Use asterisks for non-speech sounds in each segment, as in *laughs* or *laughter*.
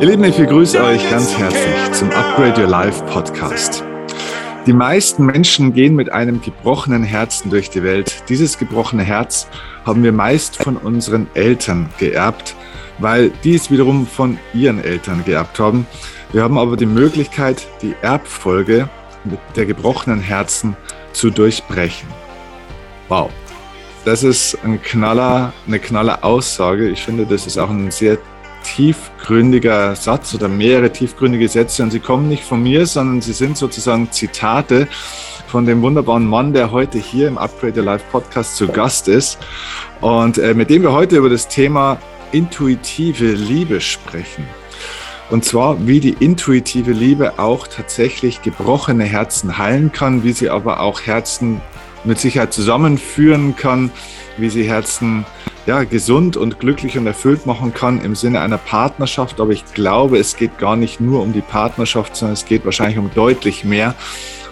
Ihr Lieben, ich begrüße euch ganz herzlich zum Upgrade Your Life Podcast. Die meisten Menschen gehen mit einem gebrochenen Herzen durch die Welt. Dieses gebrochene Herz haben wir meist von unseren Eltern geerbt, weil die es wiederum von ihren Eltern geerbt haben. Wir haben aber die Möglichkeit, die Erbfolge der gebrochenen Herzen zu durchbrechen. Wow. Das ist ein Knaller, eine knaller Aussage. Ich finde, das ist auch ein sehr tiefgründiger Satz oder mehrere tiefgründige Sätze und sie kommen nicht von mir, sondern sie sind sozusagen Zitate von dem wunderbaren Mann, der heute hier im Upgrade Your Life Podcast zu Gast ist und äh, mit dem wir heute über das Thema intuitive Liebe sprechen. Und zwar, wie die intuitive Liebe auch tatsächlich gebrochene Herzen heilen kann, wie sie aber auch Herzen mit Sicherheit zusammenführen kann, wie sie Herzen ja, gesund und glücklich und erfüllt machen kann im Sinne einer Partnerschaft. Aber ich glaube, es geht gar nicht nur um die Partnerschaft, sondern es geht wahrscheinlich um deutlich mehr.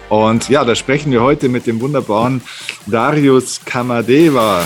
Und ja, da sprechen wir heute mit dem wunderbaren Darius Kamadeva.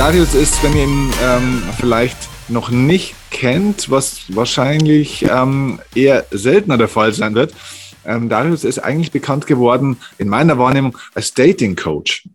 Darius ist, wenn ihr ihn ähm, vielleicht noch nicht kennt, was wahrscheinlich ähm, eher seltener der Fall sein wird. Ähm, Darius ist eigentlich bekannt geworden in meiner Wahrnehmung als Dating Coach.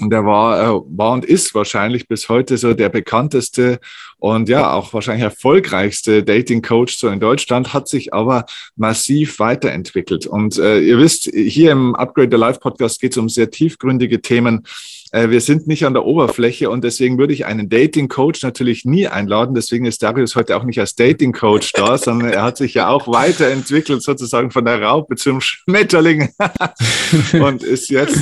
Und er war, äh, war und ist wahrscheinlich bis heute so der bekannteste und ja auch wahrscheinlich erfolgreichste Dating Coach so in Deutschland, hat sich aber massiv weiterentwickelt. Und äh, ihr wisst, hier im Upgrade the Life Podcast geht es um sehr tiefgründige Themen äh, wir sind nicht an der Oberfläche und deswegen würde ich einen Dating Coach natürlich nie einladen. Deswegen ist Darius heute auch nicht als Dating Coach da, *laughs* sondern er hat sich ja auch weiterentwickelt, sozusagen von der Raupe zum Schmetterling *laughs* *laughs* und ist jetzt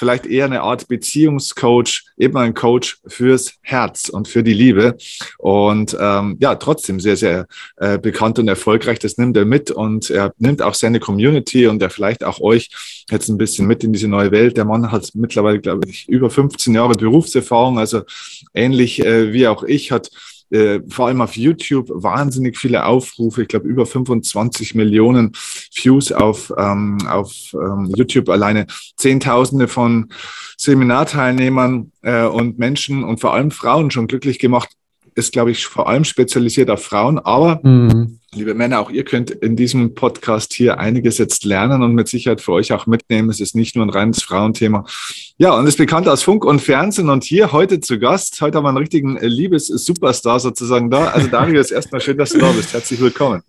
vielleicht eher eine Art Beziehungscoach, eben ein Coach fürs Herz und für die Liebe. Und ähm, ja, trotzdem sehr, sehr äh, bekannt und erfolgreich. Das nimmt er mit und er nimmt auch seine Community und er vielleicht auch euch jetzt ein bisschen mit in diese neue Welt. Der Mann hat mittlerweile, glaube ich, über 15 Jahre Berufserfahrung, also ähnlich äh, wie auch ich, hat äh, vor allem auf YouTube wahnsinnig viele Aufrufe. Ich glaube, über 25 Millionen Views auf, ähm, auf ähm, YouTube alleine. Zehntausende von Seminarteilnehmern äh, und Menschen und vor allem Frauen schon glücklich gemacht. Ist, glaube ich, vor allem spezialisiert auf Frauen, aber mhm Liebe Männer, auch ihr könnt in diesem Podcast hier einiges jetzt lernen und mit Sicherheit für euch auch mitnehmen. Es ist nicht nur ein reines Frauenthema. Ja, und ist bekannt aus Funk und Fernsehen und hier heute zu Gast. Heute haben wir einen richtigen Liebes-Superstar sozusagen da. Also Darius, *laughs* erstmal schön, dass du da bist. Herzlich willkommen.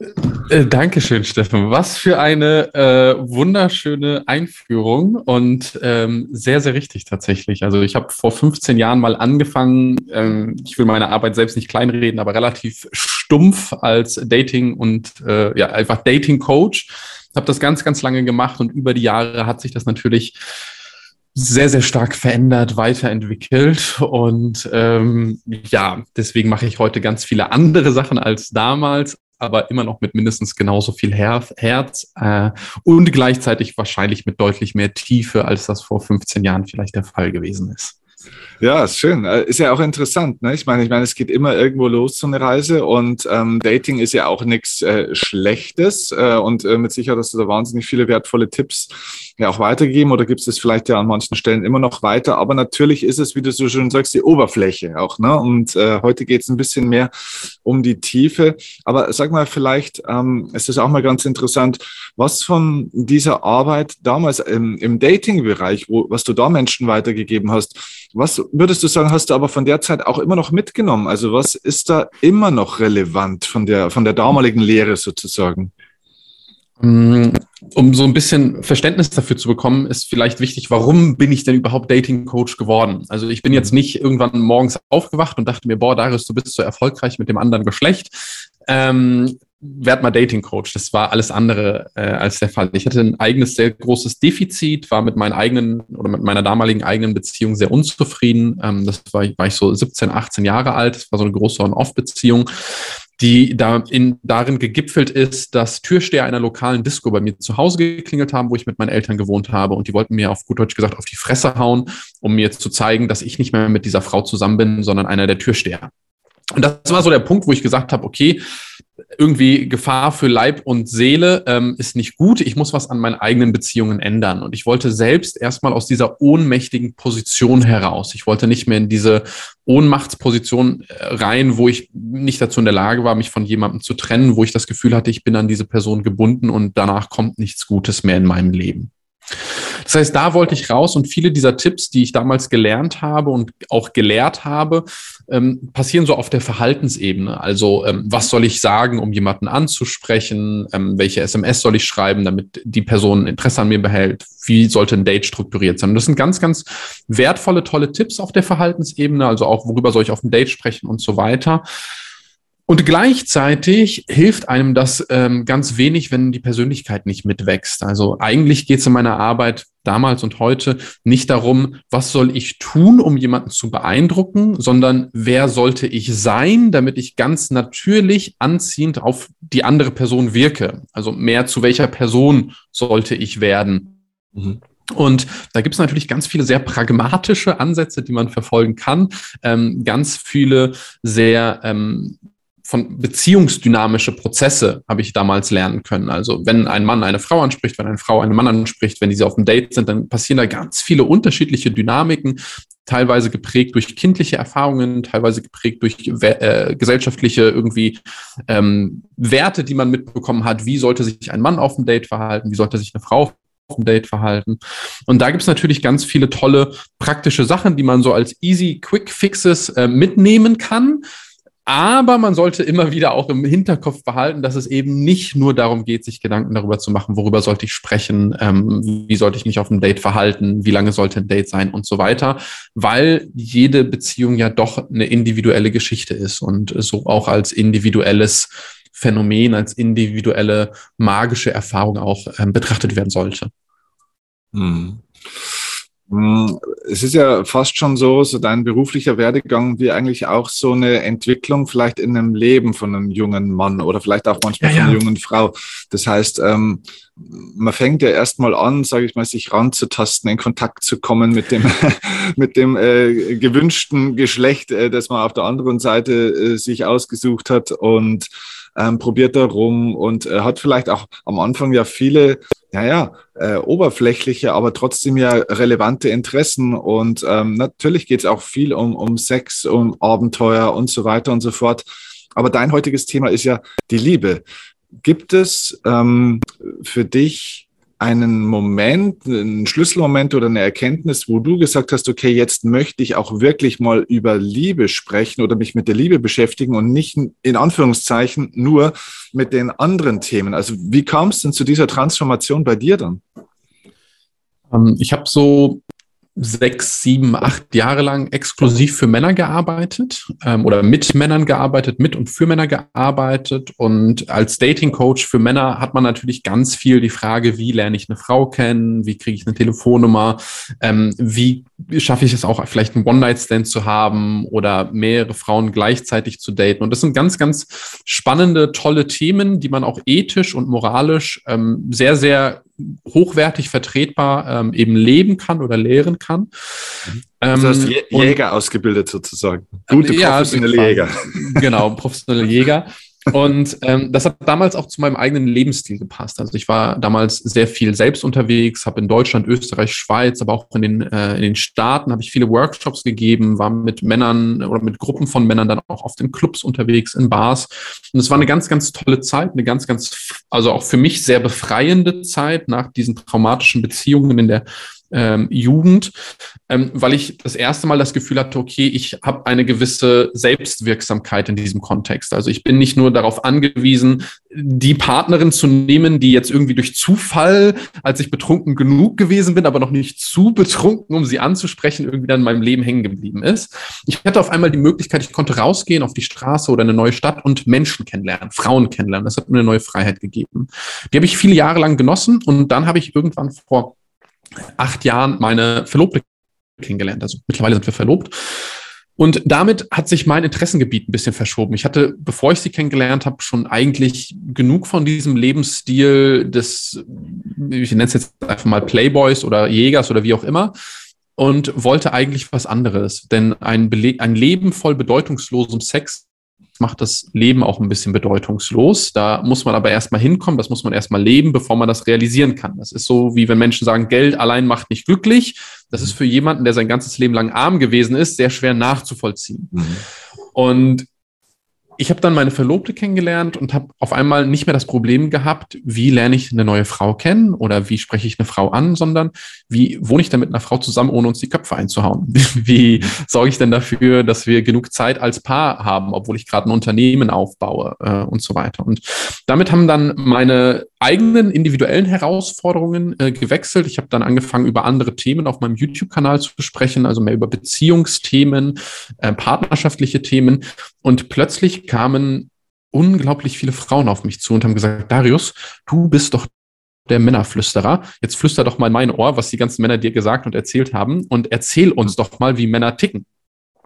Äh, Dankeschön, Steffen. Was für eine äh, wunderschöne Einführung und ähm, sehr, sehr richtig tatsächlich. Also ich habe vor 15 Jahren mal angefangen, ähm, ich will meine Arbeit selbst nicht kleinreden, aber relativ stumpf als Dating und äh, ja, einfach Dating-Coach. Habe das ganz, ganz lange gemacht und über die Jahre hat sich das natürlich sehr, sehr stark verändert, weiterentwickelt. Und ähm, ja, deswegen mache ich heute ganz viele andere Sachen als damals, aber immer noch mit mindestens genauso viel Her Herz äh, und gleichzeitig wahrscheinlich mit deutlich mehr Tiefe, als das vor 15 Jahren vielleicht der Fall gewesen ist. Ja, ist schön. Äh, ist ja auch interessant. Ne? Ich meine, ich meine, es geht immer irgendwo los, so eine Reise. Und ähm, Dating ist ja auch nichts äh, Schlechtes. Äh, und äh, mit Sicherheit hast du da wahnsinnig viele wertvolle Tipps ja auch weitergeben oder gibt es vielleicht ja an manchen Stellen immer noch weiter. Aber natürlich ist es, wie du so schön sagst, die Oberfläche auch. Ne? Und äh, heute geht es ein bisschen mehr um die Tiefe. Aber sag mal, vielleicht ähm, ist es auch mal ganz interessant, was von dieser Arbeit damals im, im Dating-Bereich, was du da Menschen weitergegeben hast, was würdest du sagen, hast du aber von der Zeit auch immer noch mitgenommen? Also was ist da immer noch relevant von der, von der damaligen Lehre sozusagen? Mm, um so ein bisschen Verständnis dafür zu bekommen, ist vielleicht wichtig, warum bin ich denn überhaupt Dating Coach geworden? Also ich bin jetzt nicht irgendwann morgens aufgewacht und dachte mir, boah, Darius, du bist so erfolgreich mit dem anderen Geschlecht. Ähm, werd mal Dating Coach. Das war alles andere äh, als der Fall. Ich hatte ein eigenes sehr großes Defizit, war mit meinen eigenen oder mit meiner damaligen eigenen Beziehung sehr unzufrieden. Ähm, das war, war ich so 17, 18 Jahre alt. Das war so eine große On-Off-Beziehung die da in, darin gegipfelt ist, dass Türsteher einer lokalen Disco bei mir zu Hause geklingelt haben, wo ich mit meinen Eltern gewohnt habe und die wollten mir auf gut Deutsch gesagt auf die Fresse hauen, um mir zu zeigen, dass ich nicht mehr mit dieser Frau zusammen bin, sondern einer der Türsteher. Und das war so der Punkt, wo ich gesagt habe, okay, irgendwie Gefahr für Leib und Seele ähm, ist nicht gut. Ich muss was an meinen eigenen Beziehungen ändern. Und ich wollte selbst erstmal aus dieser ohnmächtigen Position heraus. Ich wollte nicht mehr in diese Ohnmachtsposition äh, rein, wo ich nicht dazu in der Lage war, mich von jemandem zu trennen, wo ich das Gefühl hatte, ich bin an diese Person gebunden und danach kommt nichts Gutes mehr in meinem Leben. Das heißt, da wollte ich raus und viele dieser Tipps, die ich damals gelernt habe und auch gelehrt habe, ähm, passieren so auf der Verhaltensebene. Also ähm, was soll ich sagen, um jemanden anzusprechen? Ähm, welche SMS soll ich schreiben, damit die Person Interesse an mir behält? Wie sollte ein Date strukturiert sein? Und das sind ganz, ganz wertvolle, tolle Tipps auf der Verhaltensebene. Also auch, worüber soll ich auf dem Date sprechen und so weiter. Und gleichzeitig hilft einem das ähm, ganz wenig, wenn die Persönlichkeit nicht mitwächst. Also eigentlich geht es in meiner Arbeit damals und heute nicht darum, was soll ich tun, um jemanden zu beeindrucken, sondern wer sollte ich sein, damit ich ganz natürlich anziehend auf die andere Person wirke. Also mehr zu welcher Person sollte ich werden. Mhm. Und da gibt es natürlich ganz viele sehr pragmatische Ansätze, die man verfolgen kann. Ähm, ganz viele sehr ähm, von beziehungsdynamische Prozesse habe ich damals lernen können. Also wenn ein Mann eine Frau anspricht, wenn eine Frau einen Mann anspricht, wenn diese auf dem Date sind, dann passieren da ganz viele unterschiedliche Dynamiken, teilweise geprägt durch kindliche Erfahrungen, teilweise geprägt durch äh, gesellschaftliche irgendwie ähm, Werte, die man mitbekommen hat. Wie sollte sich ein Mann auf dem Date verhalten? Wie sollte sich eine Frau auf dem Date verhalten? Und da gibt es natürlich ganz viele tolle praktische Sachen, die man so als easy Quick Fixes äh, mitnehmen kann aber man sollte immer wieder auch im Hinterkopf behalten, dass es eben nicht nur darum geht, sich Gedanken darüber zu machen, worüber sollte ich sprechen, ähm, wie sollte ich mich auf einem Date verhalten, wie lange sollte ein Date sein und so weiter, weil jede Beziehung ja doch eine individuelle Geschichte ist und so auch als individuelles Phänomen, als individuelle magische Erfahrung auch ähm, betrachtet werden sollte. Hm. Hm, es ist ja fast schon so, so dein beruflicher Werdegang wie eigentlich auch so eine Entwicklung vielleicht in einem Leben von einem jungen Mann oder vielleicht auch manchmal ja, von einer ja. jungen Frau. Das heißt, ähm, man fängt ja erstmal an, sage ich mal, sich ranzutasten, in Kontakt zu kommen mit dem, *laughs* mit dem äh, gewünschten Geschlecht, äh, das man auf der anderen Seite äh, sich ausgesucht hat und ähm, probiert da rum und äh, hat vielleicht auch am Anfang ja viele ja, ja, äh, oberflächliche, aber trotzdem ja relevante Interessen. Und ähm, natürlich geht es auch viel um, um Sex, um Abenteuer und so weiter und so fort. Aber dein heutiges Thema ist ja die Liebe. Gibt es ähm, für dich einen Moment, einen Schlüsselmoment oder eine Erkenntnis, wo du gesagt hast, okay, jetzt möchte ich auch wirklich mal über Liebe sprechen oder mich mit der Liebe beschäftigen und nicht in Anführungszeichen nur mit den anderen Themen. Also wie kam es denn zu dieser Transformation bei dir dann? Ähm, ich habe so sechs, sieben, acht Jahre lang exklusiv für Männer gearbeitet ähm, oder mit Männern gearbeitet, mit und für Männer gearbeitet. Und als Dating Coach für Männer hat man natürlich ganz viel die Frage, wie lerne ich eine Frau kennen, wie kriege ich eine Telefonnummer, ähm, wie schaffe ich es auch, vielleicht einen One-Night-Stand zu haben oder mehrere Frauen gleichzeitig zu daten. Und das sind ganz, ganz spannende, tolle Themen, die man auch ethisch und moralisch ähm, sehr, sehr hochwertig vertretbar ähm, eben leben kann oder lehren kann. Ähm, das heißt, Jäger ausgebildet sozusagen. Gute professionelle ja, Jäger. Genau, professionelle Jäger. *laughs* Und ähm, das hat damals auch zu meinem eigenen Lebensstil gepasst. Also ich war damals sehr viel selbst unterwegs, habe in Deutschland, Österreich, Schweiz, aber auch in den, äh, in den Staaten habe ich viele Workshops gegeben, war mit Männern oder mit Gruppen von Männern dann auch auf den Clubs unterwegs, in Bars. Und es war eine ganz, ganz tolle Zeit, eine ganz, ganz, also auch für mich sehr befreiende Zeit nach diesen traumatischen Beziehungen in der ähm, Jugend, ähm, weil ich das erste Mal das Gefühl hatte, okay, ich habe eine gewisse Selbstwirksamkeit in diesem Kontext. Also ich bin nicht nur darauf angewiesen, die Partnerin zu nehmen, die jetzt irgendwie durch Zufall, als ich betrunken genug gewesen bin, aber noch nicht zu betrunken, um sie anzusprechen, irgendwie dann in meinem Leben hängen geblieben ist. Ich hatte auf einmal die Möglichkeit, ich konnte rausgehen auf die Straße oder eine neue Stadt und Menschen kennenlernen, Frauen kennenlernen. Das hat mir eine neue Freiheit gegeben. Die habe ich viele Jahre lang genossen und dann habe ich irgendwann vor acht Jahren meine Verlobte kennengelernt. Also mittlerweile sind wir verlobt. Und damit hat sich mein Interessengebiet ein bisschen verschoben. Ich hatte, bevor ich sie kennengelernt habe, schon eigentlich genug von diesem Lebensstil des, ich nenne es jetzt einfach mal Playboys oder Jägers oder wie auch immer, und wollte eigentlich was anderes. Denn ein, Bele ein Leben voll bedeutungslosem Sex macht das Leben auch ein bisschen bedeutungslos. Da muss man aber erstmal hinkommen, das muss man erstmal leben, bevor man das realisieren kann. Das ist so, wie wenn Menschen sagen, Geld allein macht nicht glücklich. Das ist für jemanden, der sein ganzes Leben lang arm gewesen ist, sehr schwer nachzuvollziehen. Mhm. Und ich habe dann meine Verlobte kennengelernt und habe auf einmal nicht mehr das Problem gehabt, wie lerne ich eine neue Frau kennen oder wie spreche ich eine Frau an, sondern wie wohne ich denn mit einer Frau zusammen, ohne uns die Köpfe einzuhauen? *laughs* Wie sorge ich denn dafür, dass wir genug Zeit als Paar haben, obwohl ich gerade ein Unternehmen aufbaue äh, und so weiter. Und damit haben dann meine eigenen individuellen Herausforderungen äh, gewechselt. Ich habe dann angefangen, über andere Themen auf meinem YouTube-Kanal zu sprechen, also mehr über Beziehungsthemen, äh, partnerschaftliche Themen. Und plötzlich kamen unglaublich viele Frauen auf mich zu und haben gesagt, Darius, du bist doch der Männerflüsterer. Jetzt flüster doch mal in mein Ohr, was die ganzen Männer dir gesagt und erzählt haben und erzähl uns doch mal, wie Männer ticken.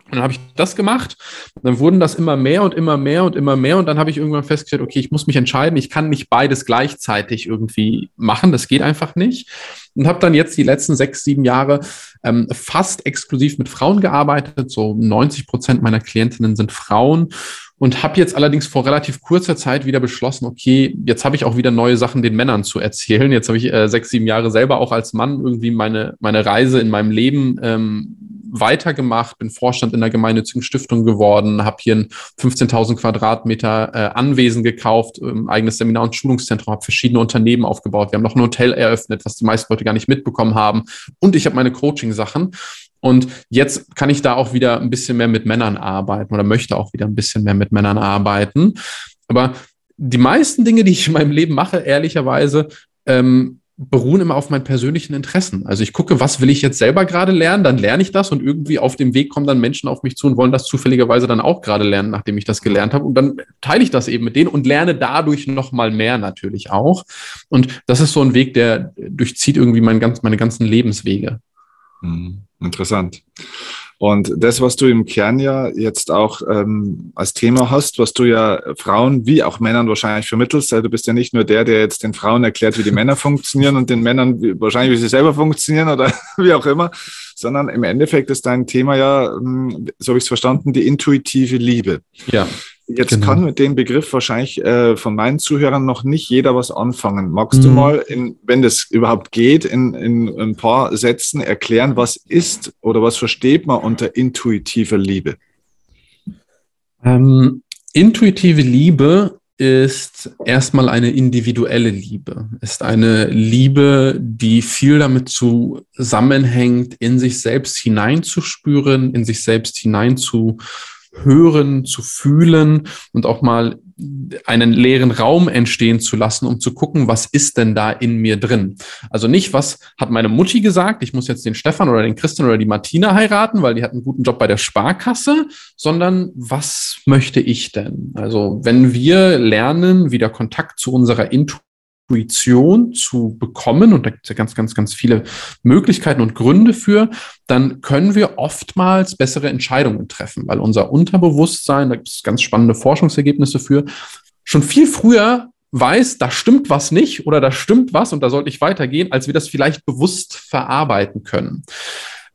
Und dann habe ich das gemacht. Dann wurden das immer mehr und immer mehr und immer mehr. Und dann habe ich irgendwann festgestellt, okay, ich muss mich entscheiden. Ich kann nicht beides gleichzeitig irgendwie machen. Das geht einfach nicht. Und habe dann jetzt die letzten sechs, sieben Jahre ähm, fast exklusiv mit Frauen gearbeitet. So 90 Prozent meiner Klientinnen sind Frauen. Und habe jetzt allerdings vor relativ kurzer Zeit wieder beschlossen, okay, jetzt habe ich auch wieder neue Sachen den Männern zu erzählen. Jetzt habe ich äh, sechs, sieben Jahre selber auch als Mann irgendwie meine, meine Reise in meinem Leben ähm, weitergemacht, bin Vorstand in der gemeinnützigen Stiftung geworden, habe hier ein 15.000 Quadratmeter äh, Anwesen gekauft, ähm, eigenes Seminar- und Schulungszentrum, habe verschiedene Unternehmen aufgebaut. Wir haben noch ein Hotel eröffnet, was die meisten Leute gar nicht mitbekommen haben. Und ich habe meine Coaching-Sachen. Und jetzt kann ich da auch wieder ein bisschen mehr mit Männern arbeiten oder möchte auch wieder ein bisschen mehr mit Männern arbeiten. Aber die meisten Dinge, die ich in meinem Leben mache, ehrlicherweise, ähm, beruhen immer auf meinen persönlichen Interessen. Also ich gucke, was will ich jetzt selber gerade lernen, dann lerne ich das und irgendwie auf dem Weg kommen dann Menschen auf mich zu und wollen das zufälligerweise dann auch gerade lernen, nachdem ich das gelernt habe. Und dann teile ich das eben mit denen und lerne dadurch noch mal mehr natürlich auch. Und das ist so ein Weg, der durchzieht irgendwie mein ganz, meine ganzen Lebenswege. Mhm. Interessant. Und das, was du im Kern ja jetzt auch ähm, als Thema hast, was du ja Frauen wie auch Männern wahrscheinlich vermittelst, also du bist ja nicht nur der, der jetzt den Frauen erklärt, wie die Männer *laughs* funktionieren und den Männern wie, wahrscheinlich, wie sie selber funktionieren oder *laughs* wie auch immer, sondern im Endeffekt ist dein Thema ja, hm, so habe ich es verstanden, die intuitive Liebe. Ja. Jetzt genau. kann mit dem Begriff wahrscheinlich äh, von meinen Zuhörern noch nicht jeder was anfangen. Magst mhm. du mal, in, wenn das überhaupt geht, in, in ein paar Sätzen erklären, was ist oder was versteht man unter intuitiver Liebe? Ähm, intuitive Liebe ist erstmal eine individuelle Liebe, ist eine Liebe, die viel damit zusammenhängt, in sich selbst hineinzuspüren, in sich selbst hineinzuspüren hören, zu fühlen und auch mal einen leeren Raum entstehen zu lassen, um zu gucken, was ist denn da in mir drin. Also nicht, was hat meine Mutti gesagt, ich muss jetzt den Stefan oder den Christian oder die Martina heiraten, weil die hat einen guten Job bei der Sparkasse, sondern was möchte ich denn? Also wenn wir lernen, wieder Kontakt zu unserer Intuition Intuition zu bekommen, und da gibt es ja ganz, ganz, ganz viele Möglichkeiten und Gründe für, dann können wir oftmals bessere Entscheidungen treffen, weil unser Unterbewusstsein, da gibt es ganz spannende Forschungsergebnisse für, schon viel früher weiß, da stimmt was nicht oder da stimmt was und da sollte ich weitergehen, als wir das vielleicht bewusst verarbeiten können.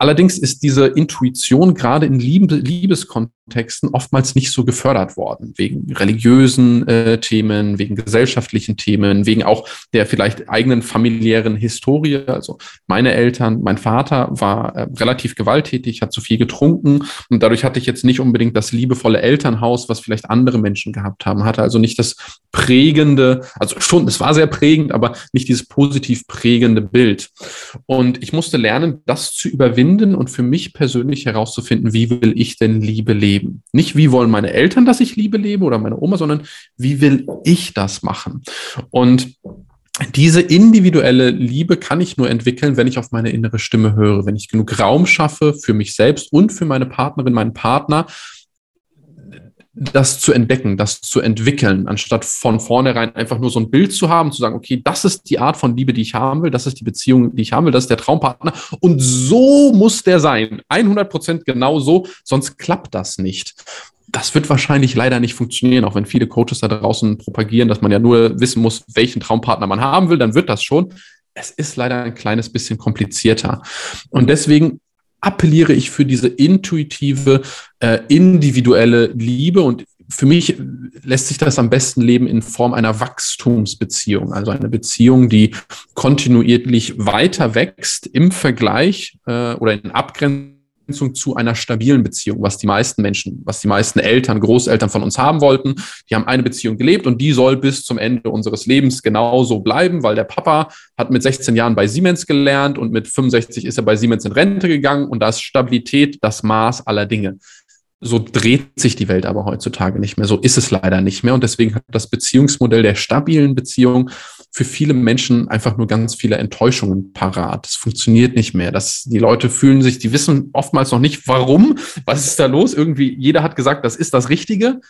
Allerdings ist diese Intuition gerade in Liebe, Liebeskontexten oftmals nicht so gefördert worden, wegen religiösen äh, Themen, wegen gesellschaftlichen Themen, wegen auch der vielleicht eigenen familiären Historie. Also meine Eltern, mein Vater war äh, relativ gewalttätig, hat zu viel getrunken und dadurch hatte ich jetzt nicht unbedingt das liebevolle Elternhaus, was vielleicht andere Menschen gehabt haben, hatte also nicht das prägende, also schon, es war sehr prägend, aber nicht dieses positiv prägende Bild. Und ich musste lernen, das zu überwinden finden und für mich persönlich herauszufinden, wie will ich denn Liebe leben? Nicht, wie wollen meine Eltern, dass ich Liebe lebe oder meine Oma, sondern wie will ich das machen? Und diese individuelle Liebe kann ich nur entwickeln, wenn ich auf meine innere Stimme höre, wenn ich genug Raum schaffe für mich selbst und für meine Partnerin, meinen Partner, das zu entdecken, das zu entwickeln, anstatt von vornherein einfach nur so ein Bild zu haben, zu sagen, okay, das ist die Art von Liebe, die ich haben will, das ist die Beziehung, die ich haben will, das ist der Traumpartner und so muss der sein. 100 Prozent genau so, sonst klappt das nicht. Das wird wahrscheinlich leider nicht funktionieren, auch wenn viele Coaches da draußen propagieren, dass man ja nur wissen muss, welchen Traumpartner man haben will, dann wird das schon. Es ist leider ein kleines bisschen komplizierter. Und deswegen appelliere ich für diese intuitive, äh, individuelle Liebe und für mich lässt sich das am besten leben in Form einer Wachstumsbeziehung, also eine Beziehung, die kontinuierlich weiter wächst im Vergleich äh, oder in Abgrenzung Abgrenzung zu einer stabilen Beziehung, was die meisten Menschen, was die meisten Eltern, Großeltern von uns haben wollten. Die haben eine Beziehung gelebt und die soll bis zum Ende unseres Lebens genauso bleiben, weil der Papa hat mit 16 Jahren bei Siemens gelernt und mit 65 ist er bei Siemens in Rente gegangen und da ist Stabilität das Maß aller Dinge. So dreht sich die Welt aber heutzutage nicht mehr. So ist es leider nicht mehr. Und deswegen hat das Beziehungsmodell der stabilen Beziehung für viele Menschen einfach nur ganz viele Enttäuschungen parat. Es funktioniert nicht mehr. Das, die Leute fühlen sich, die wissen oftmals noch nicht, warum, was ist da los. Irgendwie, jeder hat gesagt, das ist das Richtige,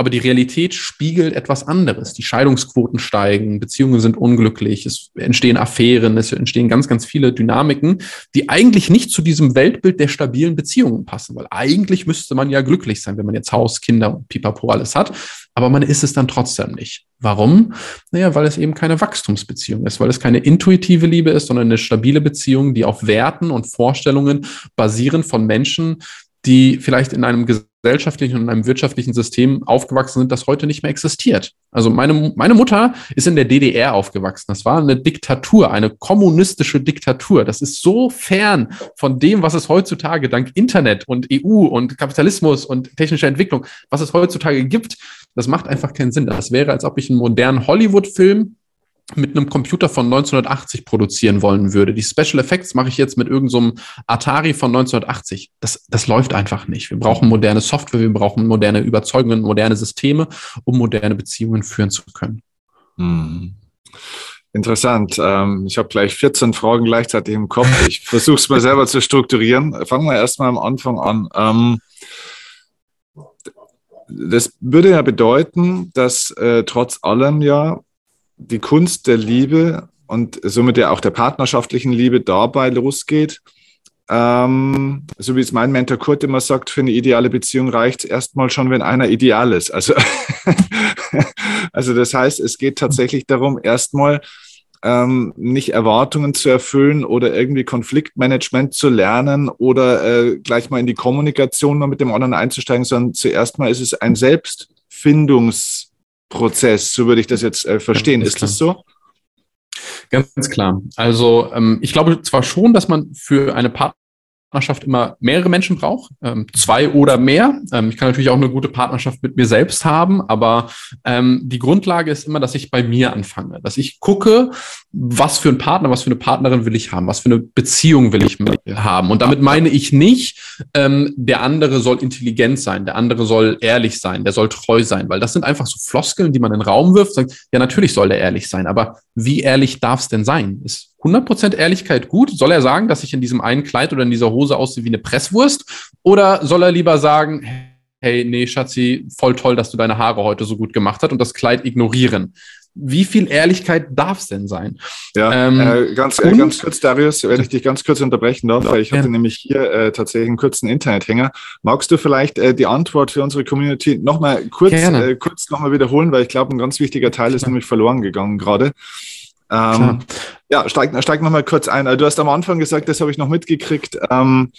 aber die Realität spiegelt etwas anderes. Die Scheidungsquoten steigen, Beziehungen sind unglücklich, es entstehen Affären, es entstehen ganz, ganz viele Dynamiken, die eigentlich nicht zu diesem Weltbild der stabilen Beziehungen passen, weil eigentlich müsste man ja glücklich sein, wenn man jetzt Haus, Kinder und Pipapo alles hat aber man ist es dann trotzdem nicht. Warum? Naja, weil es eben keine Wachstumsbeziehung ist, weil es keine intuitive Liebe ist, sondern eine stabile Beziehung, die auf Werten und Vorstellungen basieren von Menschen, die vielleicht in einem gesellschaftlichen und in einem wirtschaftlichen System aufgewachsen sind, das heute nicht mehr existiert. Also meine, meine Mutter ist in der DDR aufgewachsen. Das war eine Diktatur, eine kommunistische Diktatur. Das ist so fern von dem, was es heutzutage dank Internet und EU und Kapitalismus und technischer Entwicklung, was es heutzutage gibt, das macht einfach keinen Sinn. Das wäre, als ob ich einen modernen Hollywood-Film mit einem Computer von 1980 produzieren wollen würde. Die Special Effects mache ich jetzt mit irgendeinem so Atari von 1980. Das, das läuft einfach nicht. Wir brauchen moderne Software, wir brauchen moderne Überzeugungen, moderne Systeme, um moderne Beziehungen führen zu können. Hm. Interessant. Ähm, ich habe gleich 14 Fragen gleichzeitig im Kopf. Ich *laughs* versuche es mal selber zu strukturieren. Fangen wir erstmal am Anfang an. Ähm, das würde ja bedeuten, dass äh, trotz allem ja die Kunst der Liebe und somit ja auch der partnerschaftlichen Liebe dabei losgeht. Ähm, so wie es mein Mentor Kurt immer sagt, für eine ideale Beziehung reicht es erstmal schon, wenn einer ideal ist. Also, *laughs* also das heißt, es geht tatsächlich darum, erstmal ähm, nicht Erwartungen zu erfüllen oder irgendwie Konfliktmanagement zu lernen oder äh, gleich mal in die Kommunikation mal mit dem anderen einzusteigen, sondern zuerst mal ist es ein Selbstfindungsprozess, so würde ich das jetzt äh, verstehen. ist das so? Ganz klar. Also ähm, ich glaube zwar schon, dass man für eine Partnerschaft Partnerschaft immer mehrere Menschen braucht, ähm, zwei oder mehr. Ähm, ich kann natürlich auch eine gute Partnerschaft mit mir selbst haben, aber ähm, die Grundlage ist immer, dass ich bei mir anfange, dass ich gucke, was für ein Partner, was für eine Partnerin will ich haben, was für eine Beziehung will ich haben. Und damit meine ich nicht, ähm, der andere soll intelligent sein, der andere soll ehrlich sein, der soll treu sein, weil das sind einfach so Floskeln, die man in den Raum wirft, sagt, ja, natürlich soll der ehrlich sein, aber wie ehrlich darf es denn sein? Ist 100% Ehrlichkeit gut? Soll er sagen, dass ich in diesem einen Kleid oder in dieser Hose aussehe wie eine Presswurst? Oder soll er lieber sagen, hey, nee, Schatzi, voll toll, dass du deine Haare heute so gut gemacht hast und das Kleid ignorieren? Wie viel Ehrlichkeit darf es denn sein? Ja, ähm, äh, ganz, äh, ganz kurz, Darius, wenn ich dich ganz kurz unterbrechen darf, weil ich hatte ja. nämlich hier äh, tatsächlich einen kurzen Internethänger. Magst du vielleicht äh, die Antwort für unsere Community nochmal kurz, äh, kurz nochmal wiederholen, weil ich glaube, ein ganz wichtiger Teil ist nämlich verloren gegangen gerade. Ähm, ja, steig, steig noch mal kurz ein. Du hast am Anfang gesagt, das habe ich noch mitgekriegt. Ähm,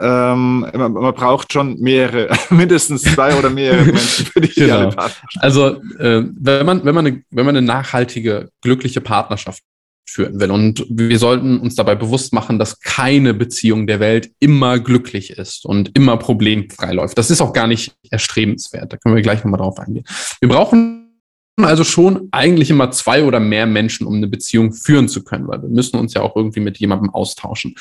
ähm, man, man, braucht schon mehrere, *laughs* mindestens zwei oder mehrere *laughs* Menschen für die genau. Partnerschaft. Also äh, wenn man wenn man eine, wenn man eine nachhaltige glückliche Partnerschaft führen will und wir sollten uns dabei bewusst machen, dass keine Beziehung der Welt immer glücklich ist und immer problemfrei läuft. Das ist auch gar nicht erstrebenswert. Da können wir gleich nochmal drauf eingehen. Wir brauchen also schon eigentlich immer zwei oder mehr Menschen, um eine Beziehung führen zu können, weil wir müssen uns ja auch irgendwie mit jemandem austauschen.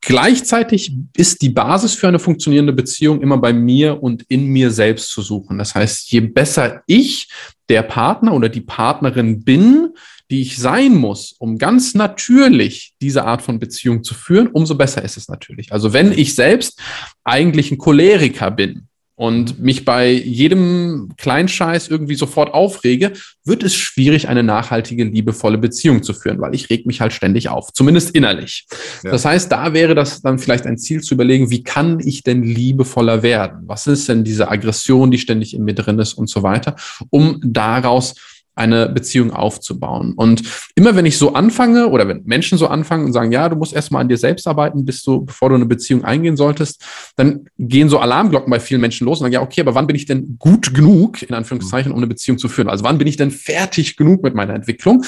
Gleichzeitig ist die Basis für eine funktionierende Beziehung immer bei mir und in mir selbst zu suchen. Das heißt, je besser ich der Partner oder die Partnerin bin, die ich sein muss, um ganz natürlich diese Art von Beziehung zu führen, umso besser ist es natürlich. Also wenn ich selbst eigentlich ein Choleriker bin, und mich bei jedem Kleinscheiß irgendwie sofort aufrege, wird es schwierig, eine nachhaltige, liebevolle Beziehung zu führen, weil ich reg mich halt ständig auf, zumindest innerlich. Ja. Das heißt, da wäre das dann vielleicht ein Ziel zu überlegen, wie kann ich denn liebevoller werden? Was ist denn diese Aggression, die ständig in mir drin ist und so weiter, um daraus eine Beziehung aufzubauen. Und immer wenn ich so anfange oder wenn Menschen so anfangen und sagen, ja, du musst erstmal an dir selbst arbeiten, bis du, bevor du eine Beziehung eingehen solltest, dann gehen so Alarmglocken bei vielen Menschen los und sagen, ja, okay, aber wann bin ich denn gut genug, in Anführungszeichen, um eine Beziehung zu führen? Also wann bin ich denn fertig genug mit meiner Entwicklung?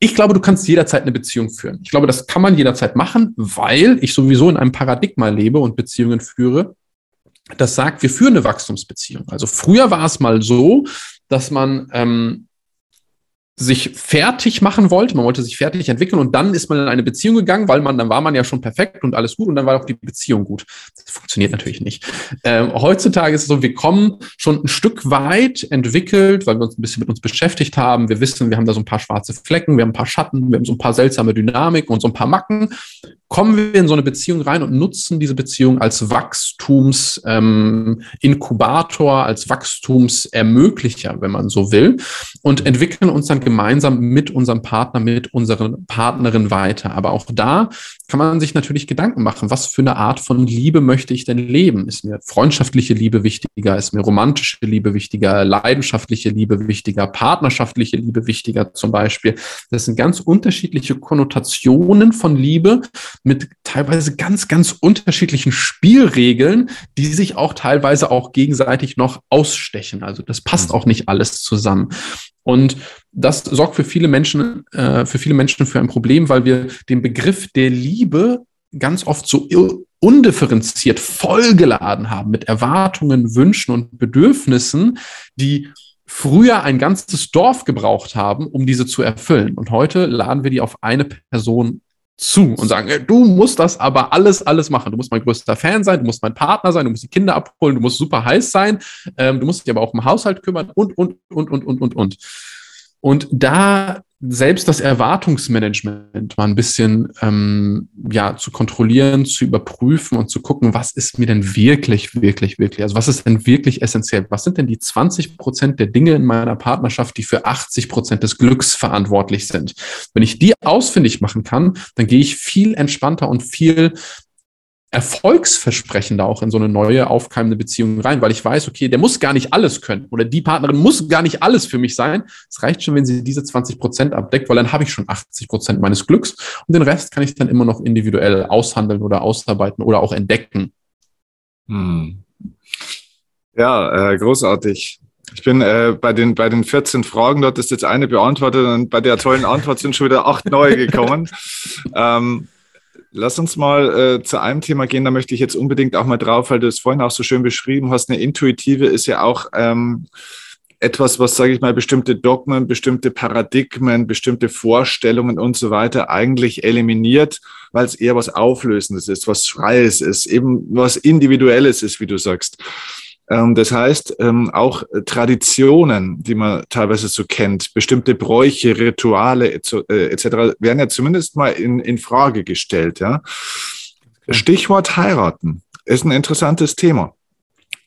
Ich glaube, du kannst jederzeit eine Beziehung führen. Ich glaube, das kann man jederzeit machen, weil ich sowieso in einem Paradigma lebe und Beziehungen führe, das sagt, wir führen eine Wachstumsbeziehung. Also früher war es mal so, dass man ähm, sich fertig machen wollte. Man wollte sich fertig entwickeln und dann ist man in eine Beziehung gegangen, weil man, dann war man ja schon perfekt und alles gut und dann war auch die Beziehung gut. Das funktioniert natürlich nicht. Ähm, heutzutage ist es so, wir kommen schon ein Stück weit entwickelt, weil wir uns ein bisschen mit uns beschäftigt haben. Wir wissen, wir haben da so ein paar schwarze Flecken, wir haben ein paar Schatten, wir haben so ein paar seltsame Dynamiken und so ein paar Macken kommen wir in so eine Beziehung rein und nutzen diese Beziehung als Wachstumsinkubator, ähm, als Wachstumsermöglicher, wenn man so will, und entwickeln uns dann gemeinsam mit unserem Partner, mit unseren Partnerin weiter. Aber auch da kann man sich natürlich Gedanken machen, was für eine Art von Liebe möchte ich denn leben? Ist mir freundschaftliche Liebe wichtiger? Ist mir romantische Liebe wichtiger? Leidenschaftliche Liebe wichtiger? Partnerschaftliche Liebe wichtiger zum Beispiel? Das sind ganz unterschiedliche Konnotationen von Liebe mit teilweise ganz, ganz unterschiedlichen Spielregeln, die sich auch teilweise auch gegenseitig noch ausstechen. Also das passt mhm. auch nicht alles zusammen. Und das sorgt für viele Menschen, äh, für viele Menschen für ein Problem, weil wir den Begriff der Liebe ganz oft so undifferenziert vollgeladen haben mit Erwartungen, Wünschen und Bedürfnissen, die früher ein ganzes Dorf gebraucht haben, um diese zu erfüllen. Und heute laden wir die auf eine Person zu und sagen, du musst das aber alles, alles machen. Du musst mein größter Fan sein, du musst mein Partner sein, du musst die Kinder abholen, du musst super heiß sein, ähm, du musst dich aber auch um Haushalt kümmern und, und, und, und, und, und, und. Und da selbst das Erwartungsmanagement mal ein bisschen ähm, ja zu kontrollieren, zu überprüfen und zu gucken, was ist mir denn wirklich, wirklich, wirklich, also was ist denn wirklich essentiell? Was sind denn die 20 Prozent der Dinge in meiner Partnerschaft, die für 80 Prozent des Glücks verantwortlich sind? Wenn ich die ausfindig machen kann, dann gehe ich viel entspannter und viel erfolgsversprechender auch in so eine neue, aufkeimende Beziehung rein, weil ich weiß, okay, der muss gar nicht alles können oder die Partnerin muss gar nicht alles für mich sein. Es reicht schon, wenn sie diese 20 Prozent abdeckt, weil dann habe ich schon 80 Prozent meines Glücks und den Rest kann ich dann immer noch individuell aushandeln oder ausarbeiten oder auch entdecken. Hm. Ja, äh, großartig. Ich bin äh, bei, den, bei den 14 Fragen, dort ist jetzt eine beantwortet und bei der tollen Antwort sind schon wieder acht neue gekommen. *laughs* ähm, Lass uns mal äh, zu einem Thema gehen, da möchte ich jetzt unbedingt auch mal drauf, weil du es vorhin auch so schön beschrieben hast. Eine intuitive ist ja auch ähm, etwas, was, sage ich mal, bestimmte Dogmen, bestimmte Paradigmen, bestimmte Vorstellungen und so weiter eigentlich eliminiert, weil es eher was Auflösendes ist, was Freies ist, eben was Individuelles ist, wie du sagst. Ähm, das heißt, ähm, auch Traditionen, die man teilweise so kennt, bestimmte Bräuche, Rituale etc., äh, werden ja zumindest mal in, in Frage gestellt. Ja? Stichwort heiraten ist ein interessantes Thema.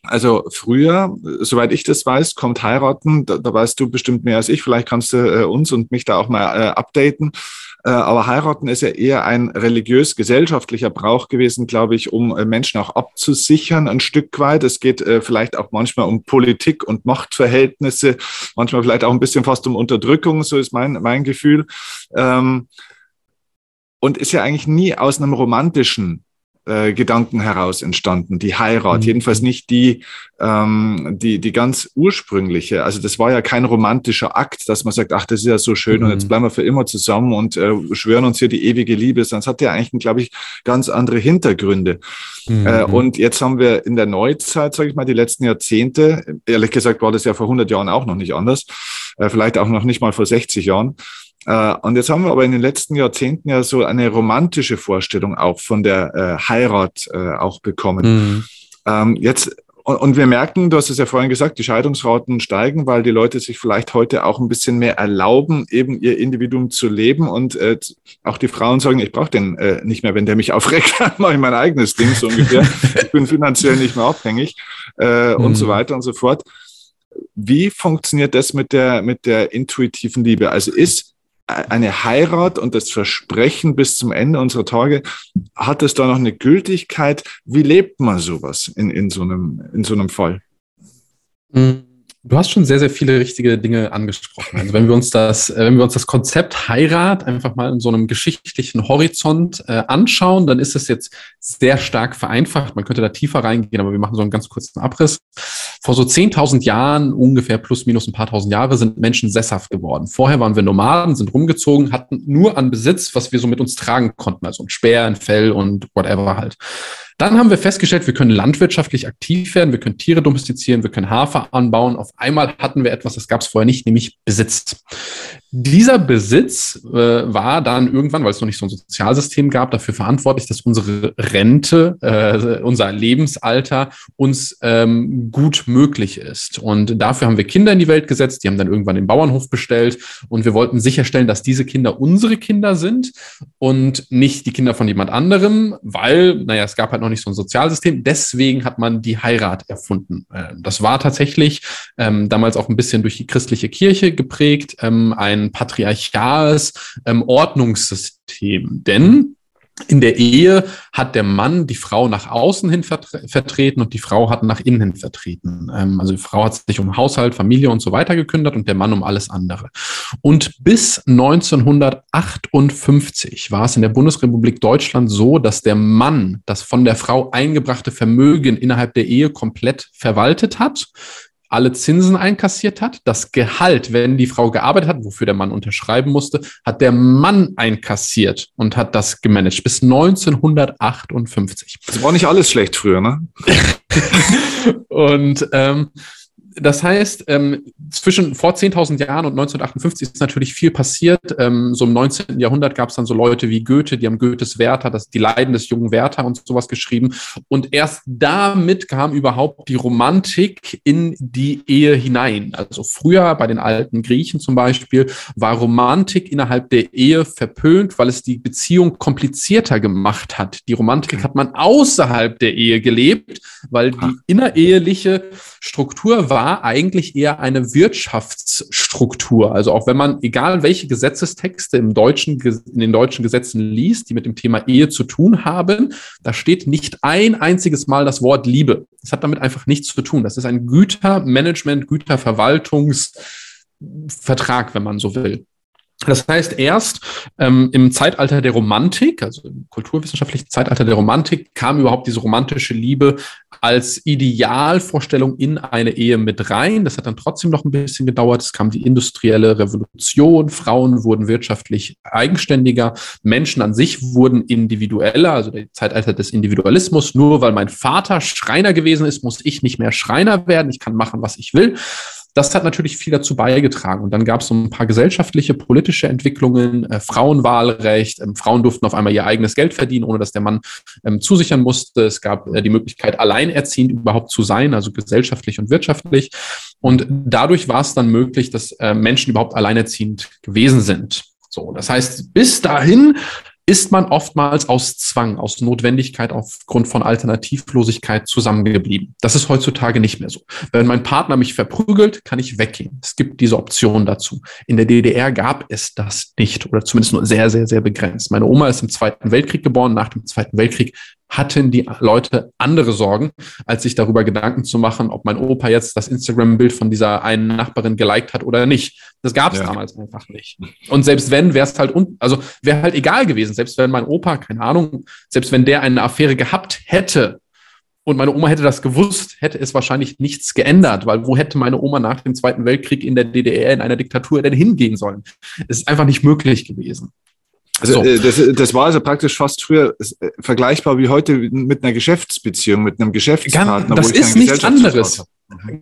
Also früher, soweit ich das weiß, kommt heiraten, da, da weißt du bestimmt mehr als ich, vielleicht kannst du äh, uns und mich da auch mal äh, updaten. Äh, aber heiraten ist ja eher ein religiös-gesellschaftlicher Brauch gewesen, glaube ich, um äh, Menschen auch abzusichern ein Stück weit. Es geht äh, vielleicht auch manchmal um Politik und Machtverhältnisse, manchmal vielleicht auch ein bisschen fast um Unterdrückung, so ist mein, mein Gefühl. Ähm, und ist ja eigentlich nie aus einem romantischen äh, Gedanken heraus entstanden, die Heirat, mhm. jedenfalls nicht die, ähm, die, die ganz ursprüngliche. Also das war ja kein romantischer Akt, dass man sagt, ach, das ist ja so schön mhm. und jetzt mhm. bleiben wir für immer zusammen und äh, schwören uns hier die ewige Liebe, es hat ja eigentlich, glaube ich, ganz andere Hintergründe. Mhm. Äh, und jetzt haben wir in der Neuzeit, sage ich mal, die letzten Jahrzehnte, ehrlich gesagt war das ja vor 100 Jahren auch noch nicht anders, äh, vielleicht auch noch nicht mal vor 60 Jahren, und jetzt haben wir aber in den letzten Jahrzehnten ja so eine romantische Vorstellung auch von der äh, Heirat äh, auch bekommen. Mhm. Ähm, jetzt Und, und, wir merken, du hast es ja vorhin gesagt, die Scheidungsraten steigen, weil die Leute sich vielleicht heute auch ein bisschen mehr erlauben, eben ihr Individuum zu leben. Und äh, auch die Frauen sagen, ich brauche den äh, nicht mehr, wenn der mich *laughs* aufregt, dann mache ich mein eigenes Ding so ungefähr. ich bin finanziell nicht mehr abhängig äh, mhm. und so weiter und so fort. Wie funktioniert das mit der, mit der intuitiven Liebe? Also ist eine Heirat und das Versprechen bis zum Ende unserer Tage, hat es da noch eine Gültigkeit? Wie lebt man sowas in, in, so, einem, in so einem Fall? Mhm. Du hast schon sehr, sehr viele richtige Dinge angesprochen. Also wenn wir uns das, äh, wenn wir uns das Konzept Heirat einfach mal in so einem geschichtlichen Horizont äh, anschauen, dann ist es jetzt sehr stark vereinfacht. Man könnte da tiefer reingehen, aber wir machen so einen ganz kurzen Abriss. Vor so 10.000 Jahren, ungefähr plus minus ein paar tausend Jahre, sind Menschen sesshaft geworden. Vorher waren wir Nomaden, sind rumgezogen, hatten nur an Besitz, was wir so mit uns tragen konnten. Also ein Speer, ein Fell und whatever halt. Dann haben wir festgestellt, wir können landwirtschaftlich aktiv werden, wir können Tiere domestizieren, wir können Hafer anbauen. Auf einmal hatten wir etwas, das gab es vorher nicht, nämlich Besitz. Dieser Besitz äh, war dann irgendwann, weil es noch nicht so ein Sozialsystem gab, dafür verantwortlich, dass unsere Rente, äh, unser Lebensalter uns ähm, gut möglich ist. Und dafür haben wir Kinder in die Welt gesetzt, die haben dann irgendwann den Bauernhof bestellt und wir wollten sicherstellen, dass diese Kinder unsere Kinder sind und nicht die Kinder von jemand anderem, weil, naja, es gab halt noch nicht so ein Sozialsystem. Deswegen hat man die Heirat erfunden. Äh, das war tatsächlich ähm, damals auch ein bisschen durch die christliche Kirche geprägt, ähm, ein ein patriarchales ähm, Ordnungssystem. Denn in der Ehe hat der Mann die Frau nach außen hin vertreten und die Frau hat nach innen hin vertreten. Ähm, also die Frau hat sich um Haushalt, Familie und so weiter gekümmert und der Mann um alles andere. Und bis 1958 war es in der Bundesrepublik Deutschland so, dass der Mann das von der Frau eingebrachte Vermögen innerhalb der Ehe komplett verwaltet hat alle Zinsen einkassiert hat. Das Gehalt, wenn die Frau gearbeitet hat, wofür der Mann unterschreiben musste, hat der Mann einkassiert und hat das gemanagt bis 1958. Das war nicht alles schlecht früher, ne? *laughs* und ähm, das heißt, ähm, zwischen vor 10.000 Jahren und 1958 ist natürlich viel passiert. Ähm, so im 19. Jahrhundert gab es dann so Leute wie Goethe, die haben Goethes Werther, das, die Leiden des jungen Werther und sowas geschrieben. Und erst damit kam überhaupt die Romantik in die Ehe hinein. Also früher bei den alten Griechen zum Beispiel war Romantik innerhalb der Ehe verpönt, weil es die Beziehung komplizierter gemacht hat. Die Romantik hat man außerhalb der Ehe gelebt, weil die innereheliche Struktur war war eigentlich eher eine Wirtschaftsstruktur. Also auch wenn man, egal welche Gesetzestexte im deutschen, in den deutschen Gesetzen liest, die mit dem Thema Ehe zu tun haben, da steht nicht ein einziges Mal das Wort Liebe. Das hat damit einfach nichts zu tun. Das ist ein Gütermanagement, Güterverwaltungsvertrag, wenn man so will. Das heißt, erst ähm, im Zeitalter der Romantik, also im kulturwissenschaftlichen Zeitalter der Romantik, kam überhaupt diese romantische Liebe als Idealvorstellung in eine Ehe mit rein. Das hat dann trotzdem noch ein bisschen gedauert. Es kam die industrielle Revolution, Frauen wurden wirtschaftlich eigenständiger, Menschen an sich wurden individueller, also der Zeitalter des Individualismus. Nur weil mein Vater Schreiner gewesen ist, muss ich nicht mehr Schreiner werden. Ich kann machen, was ich will das hat natürlich viel dazu beigetragen. Und dann gab es so ein paar gesellschaftliche, politische Entwicklungen, äh, Frauenwahlrecht, ähm, Frauen durften auf einmal ihr eigenes Geld verdienen, ohne dass der Mann ähm, zusichern musste. Es gab äh, die Möglichkeit, alleinerziehend überhaupt zu sein, also gesellschaftlich und wirtschaftlich. Und dadurch war es dann möglich, dass äh, Menschen überhaupt alleinerziehend gewesen sind. So, das heißt, bis dahin ist man oftmals aus Zwang, aus Notwendigkeit aufgrund von Alternativlosigkeit zusammengeblieben. Das ist heutzutage nicht mehr so. Wenn mein Partner mich verprügelt, kann ich weggehen. Es gibt diese Option dazu. In der DDR gab es das nicht oder zumindest nur sehr, sehr, sehr begrenzt. Meine Oma ist im Zweiten Weltkrieg geboren. Nach dem Zweiten Weltkrieg hatten die Leute andere Sorgen, als sich darüber Gedanken zu machen, ob mein Opa jetzt das Instagram-Bild von dieser einen Nachbarin geliked hat oder nicht. Das gab es ja. damals einfach nicht. Und selbst wenn, wäre es halt, un also wäre halt egal gewesen. Selbst wenn mein Opa, keine Ahnung, selbst wenn der eine Affäre gehabt hätte und meine Oma hätte das gewusst, hätte es wahrscheinlich nichts geändert, weil wo hätte meine Oma nach dem Zweiten Weltkrieg in der DDR in einer Diktatur denn hingehen sollen? Es ist einfach nicht möglich gewesen. Also so. Äh, das, das, war also praktisch fast früher äh, vergleichbar wie heute mit einer Geschäftsbeziehung, mit einem Geschäftspartner. das ist nichts anderes.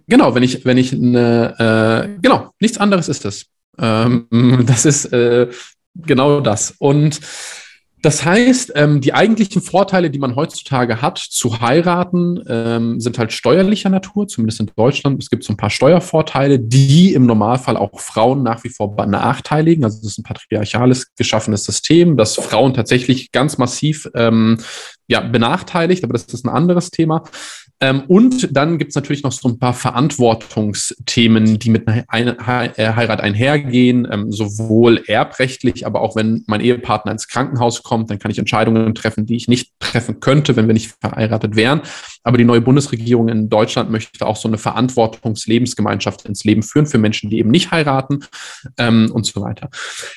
Genau, wenn ich, wenn ich eine, äh, genau, nichts anderes ist das. Ähm, *laughs* das ist äh, genau das. Und Das heißt, ähm, die eigentlichen Vorteile, die man heutzutage hat, zu heiraten, ähm, sind halt steuerlicher Natur, zumindest in Deutschland. Es gibt so ein paar Steuervorteile, die im Normalfall auch Frauen nach wie vor benachteiligen. Also das ist ein patriarchales geschaffenes System, das Frauen tatsächlich ganz massiv ähm, ja, benachteiligt, aber das ist ein anderes Thema. Ähm, und dann gibt es natürlich noch so ein paar Verantwortungsthemen, die mit einer äh, Heirat einhergehen, ähm, sowohl erbrechtlich, aber auch wenn mein Ehepartner ins Krankenhaus kommt, dann kann ich Entscheidungen treffen, die ich nicht treffen könnte, wenn wir nicht verheiratet wären. Aber die neue Bundesregierung in Deutschland möchte auch so eine Verantwortungslebensgemeinschaft ins Leben führen für Menschen, die eben nicht heiraten ähm, und so weiter.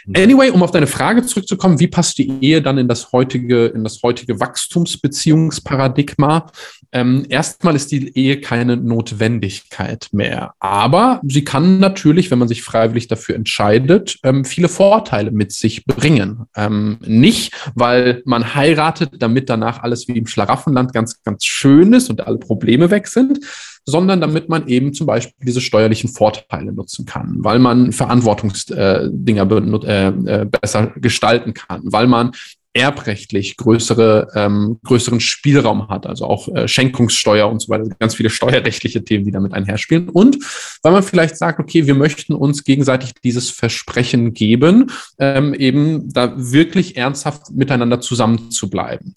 Mhm. Anyway, um auf deine Frage zurückzukommen, wie passt die Ehe dann in das heutige, in das heutige Wachstumsbeziehungsparadigma? Ähm, erstmal ist die Ehe keine Notwendigkeit mehr, aber sie kann natürlich, wenn man sich freiwillig dafür entscheidet, ähm, viele Vorteile mit sich bringen. Ähm, nicht, weil man heiratet, damit danach alles wie im Schlaraffenland ganz, ganz schön ist und alle Probleme weg sind, sondern damit man eben zum Beispiel diese steuerlichen Vorteile nutzen kann, weil man Verantwortungsdinger äh, äh, besser gestalten kann, weil man erbrechtlich größere, ähm, größeren Spielraum hat, also auch äh, Schenkungssteuer und so weiter, ganz viele steuerrechtliche Themen, die damit einherspielen. Und weil man vielleicht sagt, okay, wir möchten uns gegenseitig dieses Versprechen geben, ähm, eben da wirklich ernsthaft miteinander zusammenzubleiben.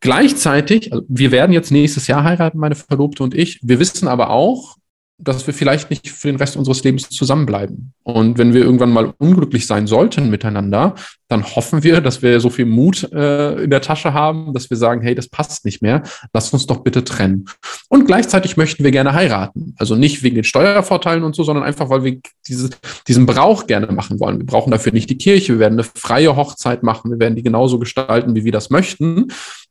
Gleichzeitig, also wir werden jetzt nächstes Jahr heiraten, meine Verlobte und ich. Wir wissen aber auch, dass wir vielleicht nicht für den Rest unseres Lebens zusammenbleiben. Und wenn wir irgendwann mal unglücklich sein sollten miteinander, dann hoffen wir, dass wir so viel Mut äh, in der Tasche haben, dass wir sagen, hey, das passt nicht mehr, lasst uns doch bitte trennen. Und gleichzeitig möchten wir gerne heiraten. Also nicht wegen den Steuervorteilen und so, sondern einfach, weil wir diese, diesen Brauch gerne machen wollen. Wir brauchen dafür nicht die Kirche, wir werden eine freie Hochzeit machen, wir werden die genauso gestalten, wie wir das möchten.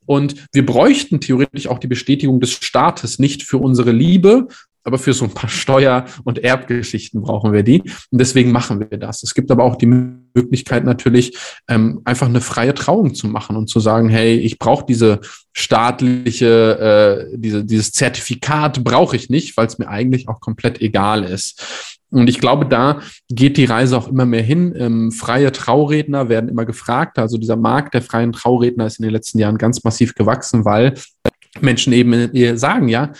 Und wir bräuchten theoretisch auch die Bestätigung des Staates nicht für unsere Liebe, aber für so ein paar Steuer- und Erbgeschichten brauchen wir die. Und deswegen machen wir das. Es gibt aber auch die Möglichkeit natürlich, ähm, einfach eine freie Trauung zu machen und zu sagen, hey, ich brauche diese staatliche, äh, diese, dieses Zertifikat brauche ich nicht, weil es mir eigentlich auch komplett egal ist. Und ich glaube, da geht die Reise auch immer mehr hin. Ähm, freie Trauredner werden immer gefragt. Also dieser Markt der freien Trauredner ist in den letzten Jahren ganz massiv gewachsen, weil Menschen eben sagen, ja,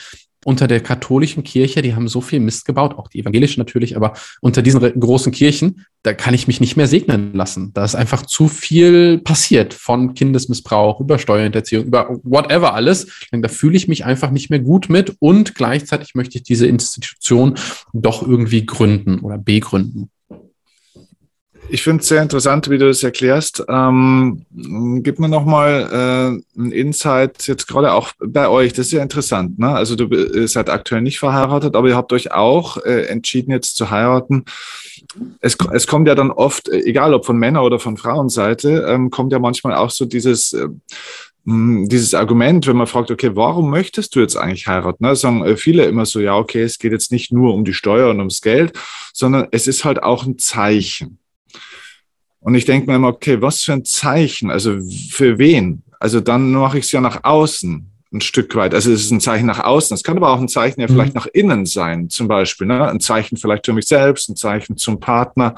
unter der katholischen Kirche, die haben so viel Mist gebaut, auch die evangelische natürlich, aber unter diesen großen Kirchen, da kann ich mich nicht mehr segnen lassen. Da ist einfach zu viel passiert von Kindesmissbrauch, über Steuerhinterziehung, über whatever alles. Da fühle ich mich einfach nicht mehr gut mit und gleichzeitig möchte ich diese Institution doch irgendwie gründen oder begründen. Ich finde es sehr interessant, wie du das erklärst. Ähm, gib mir nochmal äh, ein Insight jetzt gerade auch bei euch. Das ist ja interessant. Ne? Also du seid aktuell nicht verheiratet, aber ihr habt euch auch äh, entschieden, jetzt zu heiraten. Es, es kommt ja dann oft, egal ob von Männer- oder von Frauenseite, ähm, kommt ja manchmal auch so dieses... Äh, dieses Argument, wenn man fragt, okay, warum möchtest du jetzt eigentlich heiraten? Ne? Sagen äh, viele immer so, ja, okay, es geht jetzt nicht nur um die Steuer und ums Geld, sondern es ist halt auch ein Zeichen. Und ich denke mir immer, okay, was für ein Zeichen, also für wen? Also dann mache ich es ja nach außen ein Stück weit. Also es ist ein Zeichen nach außen. Es kann aber auch ein Zeichen ja vielleicht mhm. nach innen sein, zum Beispiel. Ne? Ein Zeichen vielleicht für mich selbst, ein Zeichen zum Partner.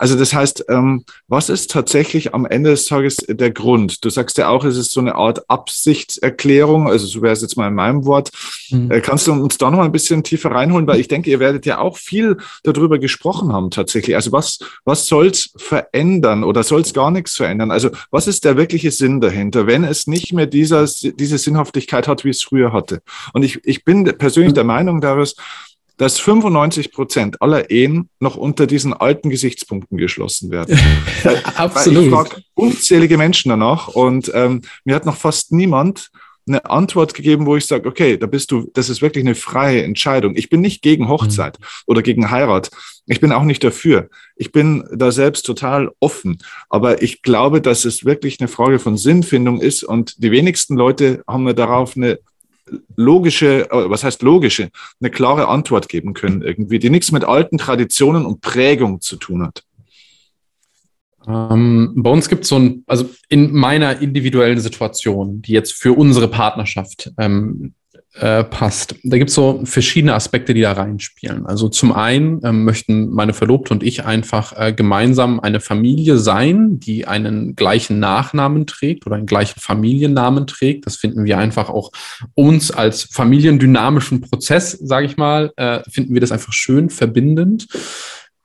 Also das heißt, ähm, was ist tatsächlich am Ende des Tages der Grund? Du sagst ja auch, es ist so eine Art Absichtserklärung, also so wäre es jetzt mal in meinem Wort. Mhm. Äh, kannst du uns da noch mal ein bisschen tiefer reinholen? Weil ich denke, ihr werdet ja auch viel darüber gesprochen haben tatsächlich. Also was, was soll es verändern oder soll es gar nichts verändern? Also was ist der wirkliche Sinn dahinter, wenn es nicht mehr dieser, diese Sinnhaftigkeit hat, wie es früher hatte? Und ich, ich bin persönlich der Meinung, Darius, dass 95 Prozent aller Ehen noch unter diesen alten Gesichtspunkten geschlossen werden. *laughs* Absolut. Ich frage unzählige Menschen danach und ähm, mir hat noch fast niemand eine Antwort gegeben, wo ich sage, okay, da bist du, das ist wirklich eine freie Entscheidung. Ich bin nicht gegen Hochzeit mhm. oder gegen Heirat. Ich bin auch nicht dafür. Ich bin da selbst total offen. Aber ich glaube, dass es wirklich eine Frage von Sinnfindung ist und die wenigsten Leute haben mir darauf eine logische, äh, was heißt logische, eine klare Antwort geben können irgendwie, die nichts mit alten Traditionen und Prägung zu tun hat. Ähm, bei uns gibt es so ein, also in meiner individuellen Situation, die jetzt für unsere Partnerschaft ähm, äh, passt. Da gibt es so verschiedene Aspekte, die da reinspielen. Also zum einen ähm, möchten meine Verlobte und ich einfach äh, gemeinsam eine Familie sein, die einen gleichen Nachnamen trägt oder einen gleichen Familiennamen trägt. Das finden wir einfach auch uns als familiendynamischen Prozess, sage ich mal, äh, finden wir das einfach schön verbindend.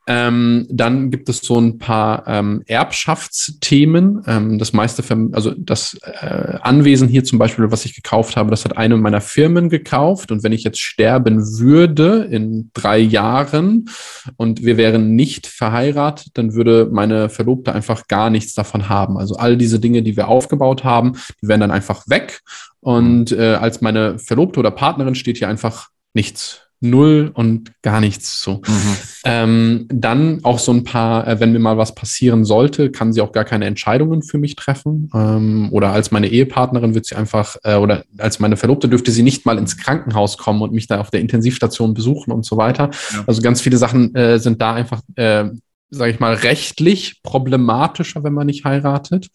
Ähm, dann gibt es so ein paar ähm, Erbschaftsthemen. Ähm, das meiste, also das äh, Anwesen hier zum Beispiel, was ich gekauft habe, das hat eine meiner Firmen gekauft. Und wenn ich jetzt sterben würde in drei Jahren und wir wären nicht verheiratet, dann würde meine Verlobte einfach gar nichts davon haben. Also all diese Dinge, die wir aufgebaut haben, die wären dann einfach weg. Und äh, als meine Verlobte oder Partnerin steht hier einfach nichts null und gar nichts so. Mhm. Ähm, dann auch so ein paar, äh, wenn mir mal was passieren sollte, kann sie auch gar keine Entscheidungen für mich treffen. Ähm, oder als meine Ehepartnerin wird sie einfach, äh, oder als meine Verlobte dürfte sie nicht mal ins Krankenhaus kommen und mich da auf der Intensivstation besuchen und so weiter. Ja. Also ganz viele Sachen äh, sind da einfach äh, sage ich mal, rechtlich problematischer, wenn man nicht heiratet.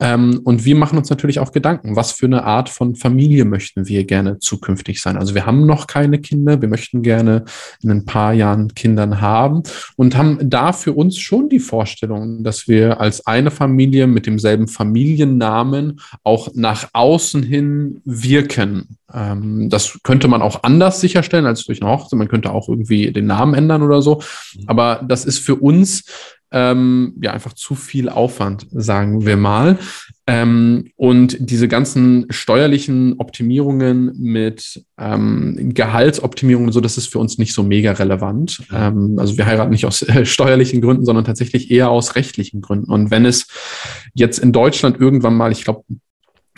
Ähm, und wir machen uns natürlich auch Gedanken, was für eine Art von Familie möchten wir gerne zukünftig sein. Also wir haben noch keine Kinder, wir möchten gerne in ein paar Jahren Kindern haben und haben da für uns schon die Vorstellung, dass wir als eine Familie mit demselben Familiennamen auch nach außen hin wirken. Ähm, das könnte man auch anders sicherstellen als durch eine Hochzeit. Man könnte auch irgendwie den Namen ändern oder so. Mhm. Aber das ist für uns ähm, ja einfach zu viel Aufwand, sagen wir mal. Ähm, und diese ganzen steuerlichen Optimierungen mit ähm, Gehaltsoptimierungen, so, das ist für uns nicht so mega relevant. Ähm, also wir heiraten nicht aus äh, steuerlichen Gründen, sondern tatsächlich eher aus rechtlichen Gründen. Und wenn es jetzt in Deutschland irgendwann mal, ich glaube,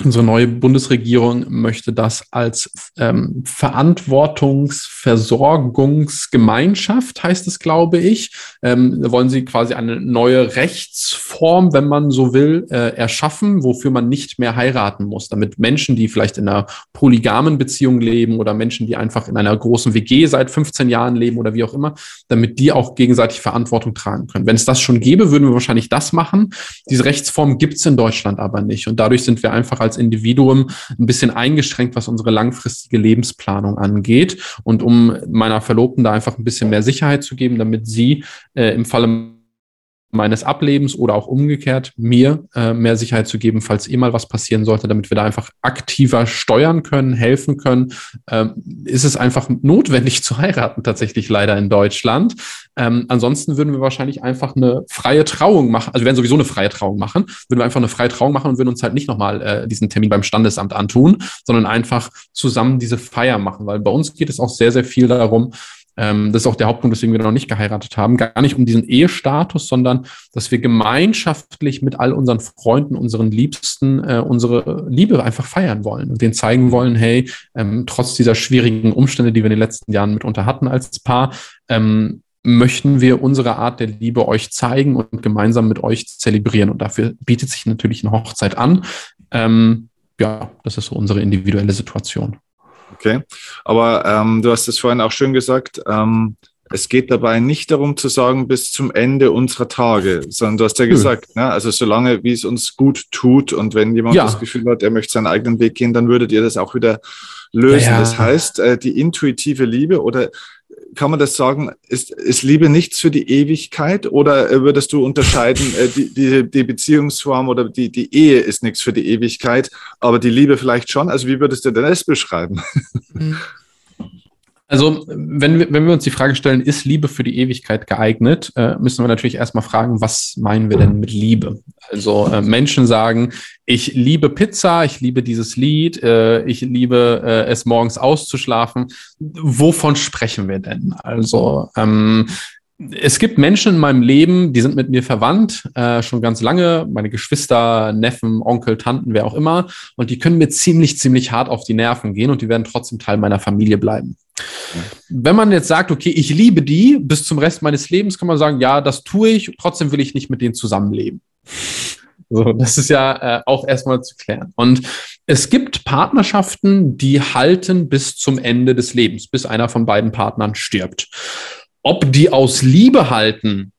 Unsere neue Bundesregierung möchte das als ähm, Verantwortungsversorgungsgemeinschaft, heißt es, glaube ich. Ähm, wollen sie quasi eine neue Rechtsform, wenn man so will, äh, erschaffen, wofür man nicht mehr heiraten muss, damit Menschen, die vielleicht in einer polygamen Beziehung leben oder Menschen, die einfach in einer großen WG seit 15 Jahren leben oder wie auch immer, damit die auch gegenseitig Verantwortung tragen können. Wenn es das schon gäbe, würden wir wahrscheinlich das machen. Diese Rechtsform gibt es in Deutschland aber nicht. Und dadurch sind wir einfach Individuum ein bisschen eingeschränkt, was unsere langfristige Lebensplanung angeht. Und um meiner Verlobten da einfach ein bisschen mehr Sicherheit zu geben, damit sie äh, im Falle meines Ablebens oder auch umgekehrt mir äh, mehr Sicherheit zu geben, falls eh mal was passieren sollte, damit wir da einfach aktiver steuern können, helfen können, ähm, ist es einfach notwendig *laughs* zu heiraten, tatsächlich leider in Deutschland. Ähm, ansonsten würden wir wahrscheinlich einfach eine freie Trauung machen, also wir werden sowieso eine freie Trauung machen, würden wir einfach eine freie Trauung machen und würden uns halt nicht nochmal äh, diesen Termin beim Standesamt antun, sondern einfach zusammen diese Feier machen, weil bei uns geht es auch sehr, sehr viel darum, ähm, das ist auch der Hauptpunkt, weswegen wir noch nicht geheiratet haben. Gar nicht um diesen Ehestatus, sondern dass wir gemeinschaftlich mit all unseren Freunden, unseren Liebsten, äh, unsere Liebe einfach feiern wollen und denen zeigen wollen, hey, ähm, trotz dieser schwierigen Umstände, die wir in den letzten Jahren mitunter hatten als Paar, ähm, möchten wir unsere Art der Liebe euch zeigen und gemeinsam mit euch zelebrieren. Und dafür bietet sich natürlich eine Hochzeit an. Ähm, ja, das ist so unsere individuelle Situation. Okay, aber ähm, du hast es vorhin auch schön gesagt, ähm, es geht dabei nicht darum zu sagen, bis zum Ende unserer Tage, sondern du hast ja gesagt, ne, also solange wie es uns gut tut und wenn jemand ja. das Gefühl hat, er möchte seinen eigenen Weg gehen, dann würdet ihr das auch wieder lösen. Ja. Das heißt, äh, die intuitive Liebe oder kann man das sagen, ist, ist Liebe nichts für die Ewigkeit oder äh, würdest du unterscheiden, äh, die, die, die Beziehungsform oder die, die Ehe ist nichts für die Ewigkeit, aber die Liebe vielleicht schon? Also wie würdest du denn das beschreiben? Mhm. Also, wenn wir, wenn wir uns die Frage stellen, ist Liebe für die Ewigkeit geeignet, äh, müssen wir natürlich erstmal fragen, was meinen wir denn mit Liebe? Also, äh, Menschen sagen, ich liebe Pizza, ich liebe dieses Lied, äh, ich liebe äh, es morgens auszuschlafen. Wovon sprechen wir denn? Also, ähm, es gibt Menschen in meinem Leben, die sind mit mir verwandt, äh, schon ganz lange, meine Geschwister, Neffen, Onkel, Tanten, wer auch immer, und die können mir ziemlich, ziemlich hart auf die Nerven gehen und die werden trotzdem Teil meiner Familie bleiben. Wenn man jetzt sagt, okay, ich liebe die bis zum Rest meines Lebens, kann man sagen, ja, das tue ich, trotzdem will ich nicht mit denen zusammenleben. So, das ist ja äh, auch erstmal zu klären. Und es gibt Partnerschaften, die halten bis zum Ende des Lebens, bis einer von beiden Partnern stirbt. Ob die aus Liebe halten,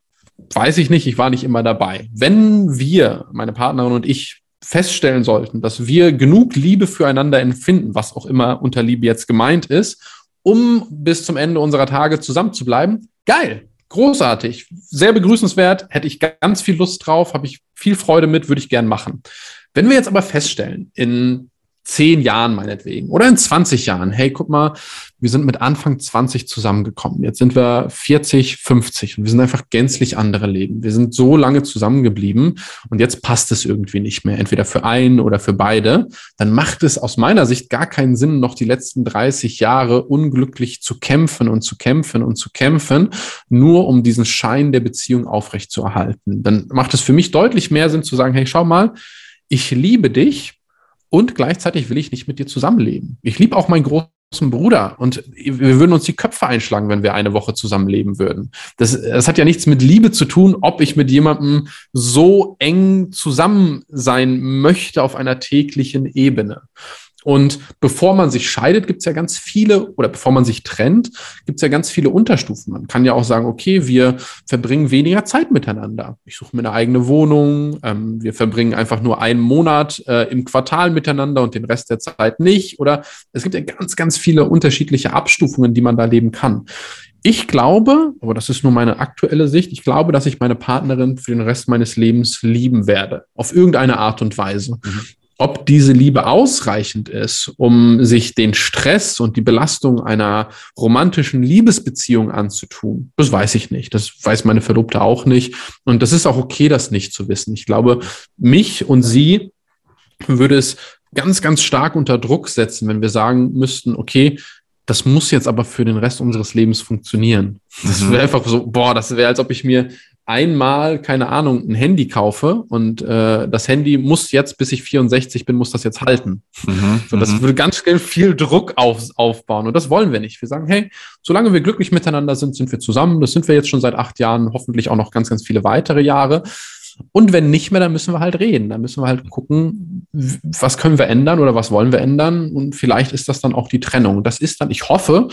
weiß ich nicht. Ich war nicht immer dabei. Wenn wir, meine Partnerin und ich, feststellen sollten, dass wir genug Liebe füreinander empfinden, was auch immer unter Liebe jetzt gemeint ist, um bis zum Ende unserer Tage zusammen zu bleiben, geil, großartig, sehr begrüßenswert, hätte ich ganz viel Lust drauf, habe ich viel Freude mit, würde ich gern machen. Wenn wir jetzt aber feststellen, in zehn Jahren meinetwegen oder in 20 Jahren, hey, guck mal, wir sind mit Anfang 20 zusammengekommen. Jetzt sind wir 40, 50 und wir sind einfach gänzlich andere Leben. Wir sind so lange zusammengeblieben und jetzt passt es irgendwie nicht mehr, entweder für einen oder für beide. Dann macht es aus meiner Sicht gar keinen Sinn, noch die letzten 30 Jahre unglücklich zu kämpfen und zu kämpfen und zu kämpfen, nur um diesen Schein der Beziehung aufrechtzuerhalten. Dann macht es für mich deutlich mehr Sinn zu sagen, hey, schau mal, ich liebe dich und gleichzeitig will ich nicht mit dir zusammenleben. Ich liebe auch meinen großen Bruder und wir würden uns die Köpfe einschlagen, wenn wir eine Woche zusammenleben würden. Das, das hat ja nichts mit Liebe zu tun, ob ich mit jemandem so eng zusammen sein möchte auf einer täglichen Ebene. Und bevor man sich scheidet, gibt es ja ganz viele, oder bevor man sich trennt, gibt es ja ganz viele Unterstufen. Man kann ja auch sagen, okay, wir verbringen weniger Zeit miteinander. Ich suche mir eine eigene Wohnung, ähm, wir verbringen einfach nur einen Monat äh, im Quartal miteinander und den Rest der Zeit nicht. Oder es gibt ja ganz, ganz viele unterschiedliche Abstufungen, die man da leben kann. Ich glaube, aber das ist nur meine aktuelle Sicht, ich glaube, dass ich meine Partnerin für den Rest meines Lebens lieben werde. Auf irgendeine Art und Weise. Mhm. Ob diese Liebe ausreichend ist, um sich den Stress und die Belastung einer romantischen Liebesbeziehung anzutun, das weiß ich nicht. Das weiß meine Verlobte auch nicht. Und das ist auch okay, das nicht zu wissen. Ich glaube, mich und sie würde es ganz, ganz stark unter Druck setzen, wenn wir sagen müssten, okay, das muss jetzt aber für den Rest unseres Lebens funktionieren. Das wäre mhm. einfach so, boah, das wäre, als ob ich mir einmal, keine Ahnung, ein Handy kaufe und äh, das Handy muss jetzt, bis ich 64 bin, muss das jetzt halten. Mhm, so, das mhm. würde ganz schnell viel Druck auf, aufbauen und das wollen wir nicht. Wir sagen, hey, solange wir glücklich miteinander sind, sind wir zusammen. Das sind wir jetzt schon seit acht Jahren, hoffentlich auch noch ganz, ganz viele weitere Jahre. Und wenn nicht mehr, dann müssen wir halt reden. Dann müssen wir halt gucken, was können wir ändern oder was wollen wir ändern. Und vielleicht ist das dann auch die Trennung. Das ist dann, ich hoffe,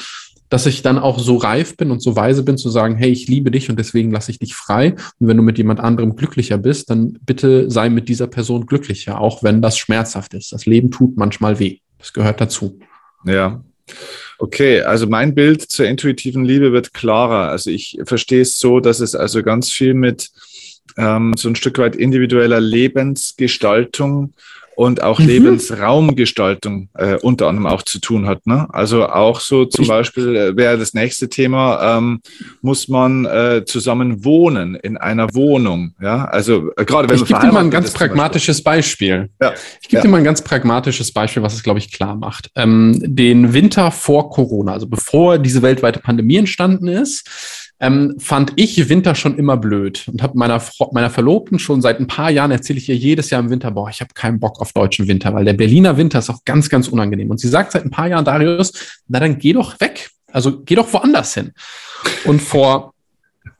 dass ich dann auch so reif bin und so weise bin zu sagen, hey, ich liebe dich und deswegen lasse ich dich frei. Und wenn du mit jemand anderem glücklicher bist, dann bitte sei mit dieser Person glücklicher, auch wenn das schmerzhaft ist. Das Leben tut manchmal weh. Das gehört dazu. Ja. Okay, also mein Bild zur intuitiven Liebe wird klarer. Also ich verstehe es so, dass es also ganz viel mit ähm, so ein Stück weit individueller Lebensgestaltung und auch mhm. Lebensraumgestaltung äh, unter anderem auch zu tun hat. Ne? Also auch so zum ich Beispiel äh, wäre das nächste Thema, ähm, muss man äh, zusammen wohnen in einer Wohnung. Ja, also äh, gerade wenn ich gebe dir mal ein ganz pragmatisches Beispiel. Ja. Ich gebe ja. dir mal ein ganz pragmatisches Beispiel, was es glaube ich klar macht. Ähm, den Winter vor Corona, also bevor diese weltweite Pandemie entstanden ist ähm, fand ich Winter schon immer blöd und habe meiner, meiner Verlobten schon seit ein paar Jahren erzähle ich ihr jedes Jahr im Winter, boah, ich habe keinen Bock auf deutschen Winter, weil der Berliner Winter ist auch ganz, ganz unangenehm. Und sie sagt seit ein paar Jahren, Darius, na dann geh doch weg. Also geh doch woanders hin. Und vor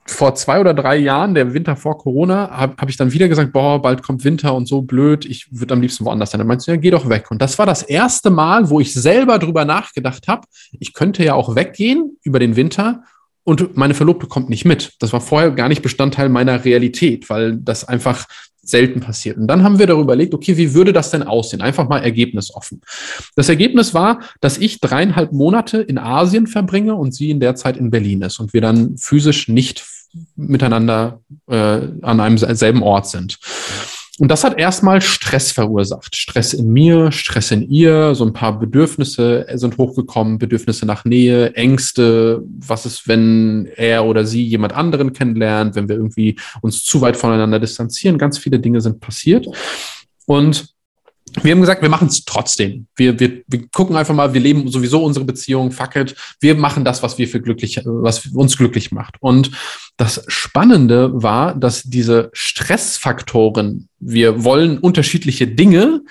vor zwei oder drei Jahren, der Winter vor Corona, habe hab ich dann wieder gesagt, boah, bald kommt Winter und so blöd, ich würde am liebsten woanders sein. Dann meinst du, ja, geh doch weg. Und das war das erste Mal, wo ich selber drüber nachgedacht habe, ich könnte ja auch weggehen über den Winter und meine Verlobte kommt nicht mit. Das war vorher gar nicht Bestandteil meiner Realität, weil das einfach selten passiert. Und dann haben wir darüber überlegt, okay, wie würde das denn aussehen? Einfach mal ergebnisoffen. Das Ergebnis war, dass ich dreieinhalb Monate in Asien verbringe und sie in der Zeit in Berlin ist und wir dann physisch nicht miteinander äh, an einem selben Ort sind. Und das hat erstmal Stress verursacht. Stress in mir, Stress in ihr, so ein paar Bedürfnisse sind hochgekommen, Bedürfnisse nach Nähe, Ängste, was ist, wenn er oder sie jemand anderen kennenlernt, wenn wir irgendwie uns zu weit voneinander distanzieren. Ganz viele Dinge sind passiert. Und wir haben gesagt, wir machen es trotzdem. Wir, wir, wir gucken einfach mal, wir leben sowieso unsere Beziehung, fuck it. Wir machen das, was wir für glücklich, was uns glücklich macht. Und das Spannende war, dass diese Stressfaktoren, wir wollen unterschiedliche Dinge,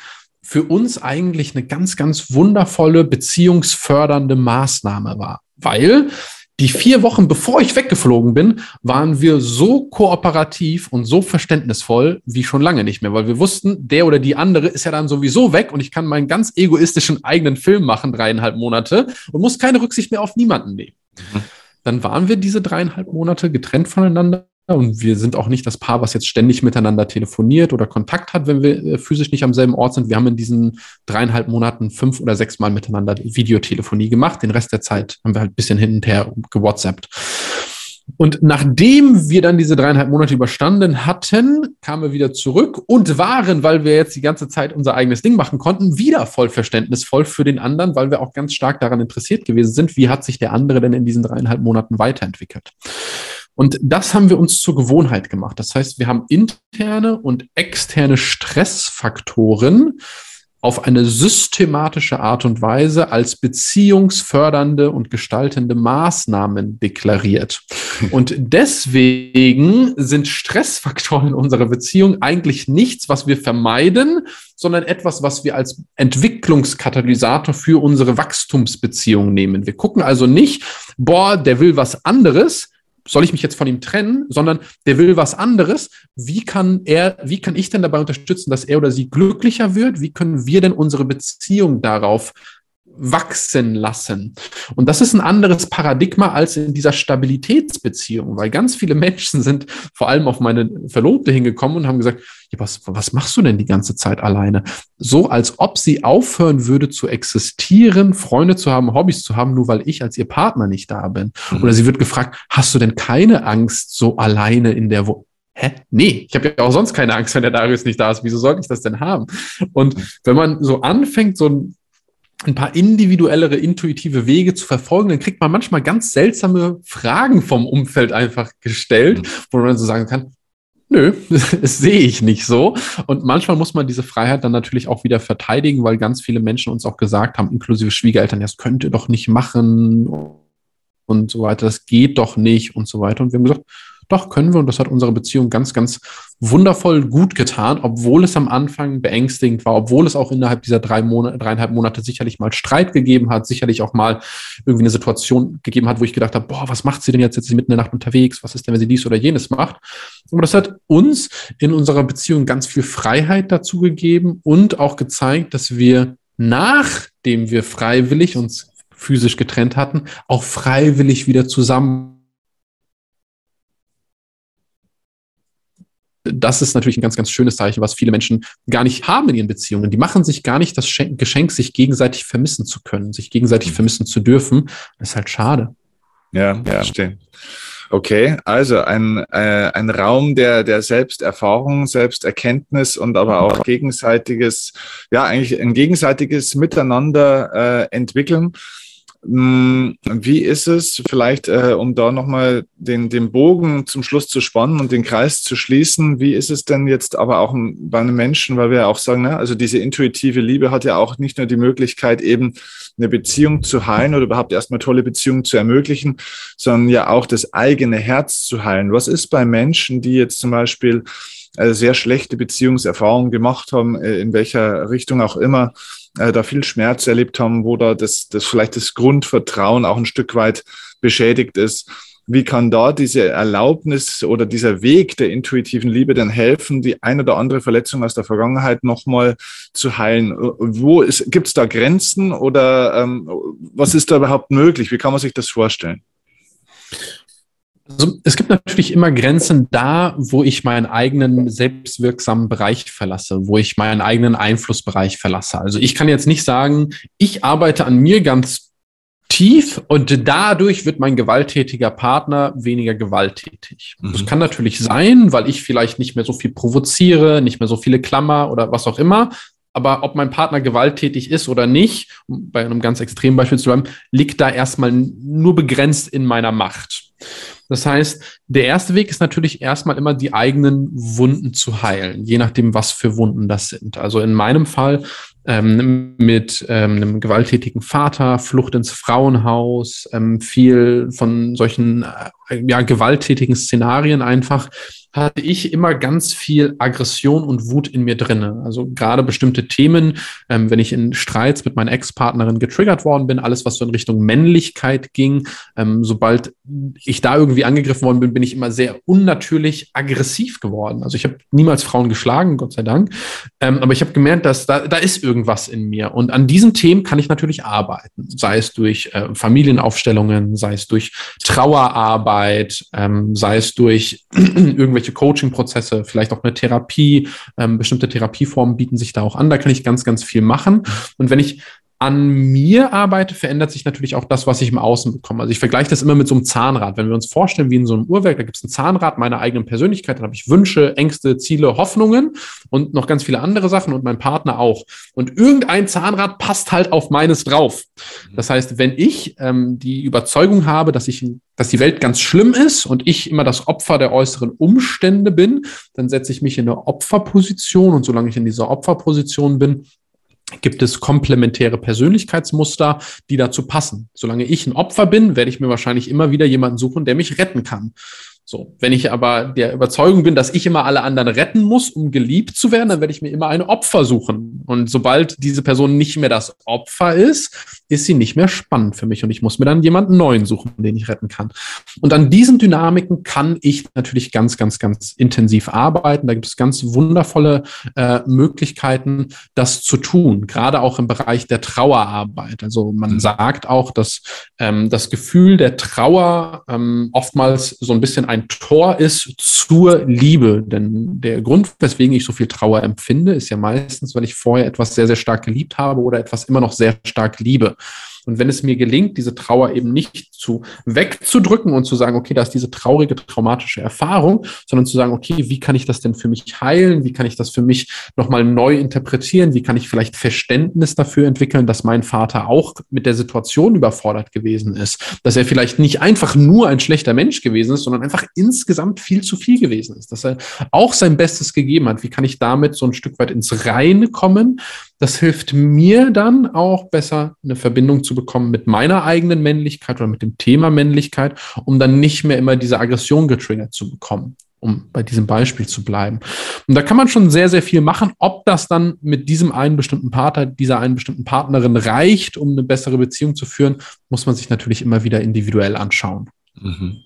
für uns eigentlich eine ganz, ganz wundervolle beziehungsfördernde Maßnahme war. Weil die vier Wochen, bevor ich weggeflogen bin, waren wir so kooperativ und so verständnisvoll wie schon lange nicht mehr, weil wir wussten, der oder die andere ist ja dann sowieso weg und ich kann meinen ganz egoistischen eigenen Film machen, dreieinhalb Monate und muss keine Rücksicht mehr auf niemanden nehmen. Mhm. Dann waren wir diese dreieinhalb Monate getrennt voneinander und wir sind auch nicht das Paar, was jetzt ständig miteinander telefoniert oder Kontakt hat, wenn wir äh, physisch nicht am selben Ort sind. Wir haben in diesen dreieinhalb Monaten fünf oder sechs Mal miteinander Videotelefonie gemacht. Den Rest der Zeit haben wir halt ein bisschen hin und her gewhatsappt. Und nachdem wir dann diese dreieinhalb Monate überstanden hatten, kamen wir wieder zurück und waren, weil wir jetzt die ganze Zeit unser eigenes Ding machen konnten, wieder voll verständnisvoll für den anderen, weil wir auch ganz stark daran interessiert gewesen sind, wie hat sich der andere denn in diesen dreieinhalb Monaten weiterentwickelt. Und das haben wir uns zur Gewohnheit gemacht. Das heißt, wir haben interne und externe Stressfaktoren auf eine systematische Art und Weise als beziehungsfördernde und gestaltende Maßnahmen deklariert. *laughs* Und deswegen sind Stressfaktoren in unserer Beziehung eigentlich nichts, was wir vermeiden, sondern etwas, was wir als Entwicklungskatalysator für unsere Wachstumsbeziehung nehmen. Wir gucken also nicht, boah, der will was anderes, soll ich mich jetzt von ihm trennen, sondern der will was anderes. Wie kann er, wie kann ich denn dabei unterstützen, dass er oder sie glücklicher wird? Wie können wir denn unsere Beziehung darauf wachsen lassen. Und das ist ein anderes Paradigma als in dieser Stabilitätsbeziehung, weil ganz viele Menschen sind vor allem auf meine Verlobte hingekommen und haben gesagt, ja, was, was machst du denn die ganze Zeit alleine? So, als ob sie aufhören würde zu existieren, Freunde zu haben, Hobbys zu haben, nur weil ich als ihr Partner nicht da bin. Mhm. Oder sie wird gefragt, hast du denn keine Angst, so alleine in der Wohnung? Hä? Nee, ich habe ja auch sonst keine Angst, wenn der Darius nicht da ist. Wieso sollte ich das denn haben? Und wenn man so anfängt, so ein ein paar individuellere, intuitive Wege zu verfolgen, dann kriegt man manchmal ganz seltsame Fragen vom Umfeld einfach gestellt, mhm. wo man so sagen kann, nö, *laughs* das sehe ich nicht so. Und manchmal muss man diese Freiheit dann natürlich auch wieder verteidigen, weil ganz viele Menschen uns auch gesagt haben, inklusive Schwiegereltern, das könnt ihr doch nicht machen und so weiter, das geht doch nicht und so weiter. Und wir haben gesagt, doch, können wir. Und das hat unsere Beziehung ganz, ganz wundervoll gut getan, obwohl es am Anfang beängstigend war, obwohl es auch innerhalb dieser drei Monate, dreieinhalb Monate sicherlich mal Streit gegeben hat, sicherlich auch mal irgendwie eine Situation gegeben hat, wo ich gedacht habe, boah, was macht sie denn jetzt? Jetzt ist sie mitten in der Nacht unterwegs. Was ist denn, wenn sie dies oder jenes macht? Aber das hat uns in unserer Beziehung ganz viel Freiheit dazu gegeben und auch gezeigt, dass wir nachdem wir freiwillig uns physisch getrennt hatten, auch freiwillig wieder zusammen das ist natürlich ein ganz, ganz schönes Zeichen, was viele Menschen gar nicht haben in ihren Beziehungen. Die machen sich gar nicht das Geschenk, sich gegenseitig vermissen zu können, sich gegenseitig mhm. vermissen zu dürfen. Das ist halt schade. Ja, ja. verstehe. Okay, also ein, äh, ein Raum der, der Selbsterfahrung, Selbsterkenntnis und aber auch gegenseitiges, ja, eigentlich ein gegenseitiges Miteinander äh, entwickeln. Hm, wie ist es, vielleicht, äh, um da nochmal den, den Bogen zum Schluss zu spannen und den Kreis zu schließen, wie ist es denn jetzt aber auch bei einem Menschen, weil wir ja auch sagen, ne, also diese intuitive Liebe hat ja auch nicht nur die Möglichkeit, eben eine Beziehung zu heilen oder überhaupt erstmal tolle Beziehungen zu ermöglichen, sondern ja auch das eigene Herz zu heilen. Was ist bei Menschen, die jetzt zum Beispiel äh, sehr schlechte Beziehungserfahrungen gemacht haben, äh, in welcher Richtung auch immer, äh, da viel Schmerz erlebt haben, wo da das, das vielleicht das Grundvertrauen auch ein Stück weit beschädigt ist. Wie kann da diese Erlaubnis oder dieser Weg der intuitiven Liebe denn helfen, die ein oder andere Verletzung aus der Vergangenheit nochmal zu heilen? Wo gibt es da Grenzen oder ähm, was ist da überhaupt möglich? Wie kann man sich das vorstellen? Also, es gibt natürlich immer Grenzen da, wo ich meinen eigenen selbstwirksamen Bereich verlasse, wo ich meinen eigenen Einflussbereich verlasse. Also ich kann jetzt nicht sagen, ich arbeite an mir ganz tief und dadurch wird mein gewalttätiger Partner weniger gewalttätig. Mhm. Das kann natürlich sein, weil ich vielleicht nicht mehr so viel provoziere, nicht mehr so viele Klammer oder was auch immer. Aber ob mein Partner gewalttätig ist oder nicht, um bei einem ganz extremen Beispiel zu bleiben, liegt da erstmal nur begrenzt in meiner Macht. Das heißt, der erste Weg ist natürlich erstmal immer die eigenen Wunden zu heilen, je nachdem, was für Wunden das sind. Also in meinem Fall ähm, mit ähm, einem gewalttätigen Vater, Flucht ins Frauenhaus, ähm, viel von solchen äh, ja, gewalttätigen Szenarien einfach hatte ich immer ganz viel Aggression und Wut in mir drinne. Also gerade bestimmte Themen, ähm, wenn ich in Streits mit meiner Ex-Partnerin getriggert worden bin, alles, was so in Richtung Männlichkeit ging, ähm, sobald ich da irgendwie angegriffen worden bin, bin ich immer sehr unnatürlich aggressiv geworden. Also ich habe niemals Frauen geschlagen, Gott sei Dank, ähm, aber ich habe gemerkt, dass da, da ist irgendwas in mir. Und an diesen Themen kann ich natürlich arbeiten, sei es durch äh, Familienaufstellungen, sei es durch Trauerarbeit, ähm, sei es durch *clears throat* irgendwelche Coaching-Prozesse, vielleicht auch eine Therapie. Ähm, bestimmte Therapieformen bieten sich da auch an. Da kann ich ganz, ganz viel machen. Und wenn ich an mir arbeite, verändert sich natürlich auch das, was ich im Außen bekomme. Also ich vergleiche das immer mit so einem Zahnrad. Wenn wir uns vorstellen, wie in so einem Uhrwerk, da gibt es ein Zahnrad meiner eigenen Persönlichkeit, dann habe ich Wünsche, Ängste, Ziele, Hoffnungen und noch ganz viele andere Sachen und mein Partner auch. Und irgendein Zahnrad passt halt auf meines drauf. Das heißt, wenn ich ähm, die Überzeugung habe, dass ich, dass die Welt ganz schlimm ist und ich immer das Opfer der äußeren Umstände bin, dann setze ich mich in eine Opferposition und solange ich in dieser Opferposition bin, gibt es komplementäre Persönlichkeitsmuster, die dazu passen. Solange ich ein Opfer bin, werde ich mir wahrscheinlich immer wieder jemanden suchen, der mich retten kann. So, wenn ich aber der Überzeugung bin, dass ich immer alle anderen retten muss, um geliebt zu werden, dann werde ich mir immer ein Opfer suchen. Und sobald diese Person nicht mehr das Opfer ist, ist sie nicht mehr spannend für mich und ich muss mir dann jemanden neuen suchen, den ich retten kann. Und an diesen Dynamiken kann ich natürlich ganz, ganz, ganz intensiv arbeiten. Da gibt es ganz wundervolle äh, Möglichkeiten, das zu tun, gerade auch im Bereich der Trauerarbeit. Also man sagt auch, dass ähm, das Gefühl der Trauer ähm, oftmals so ein bisschen ein ein Tor ist zur Liebe. Denn der Grund, weswegen ich so viel Trauer empfinde, ist ja meistens, weil ich vorher etwas sehr, sehr stark geliebt habe oder etwas immer noch sehr stark liebe. Und wenn es mir gelingt, diese Trauer eben nicht zu wegzudrücken und zu sagen, okay, da ist diese traurige, traumatische Erfahrung, sondern zu sagen, okay, wie kann ich das denn für mich heilen? Wie kann ich das für mich nochmal neu interpretieren? Wie kann ich vielleicht Verständnis dafür entwickeln, dass mein Vater auch mit der Situation überfordert gewesen ist? Dass er vielleicht nicht einfach nur ein schlechter Mensch gewesen ist, sondern einfach insgesamt viel zu viel gewesen ist. Dass er auch sein Bestes gegeben hat. Wie kann ich damit so ein Stück weit ins Reine kommen? Das hilft mir dann auch besser, eine Verbindung zu bekommen mit meiner eigenen Männlichkeit oder mit dem Thema Männlichkeit, um dann nicht mehr immer diese Aggression getriggert zu bekommen, um bei diesem Beispiel zu bleiben. Und da kann man schon sehr, sehr viel machen. Ob das dann mit diesem einen bestimmten Partner, dieser einen bestimmten Partnerin reicht, um eine bessere Beziehung zu führen, muss man sich natürlich immer wieder individuell anschauen. Mhm.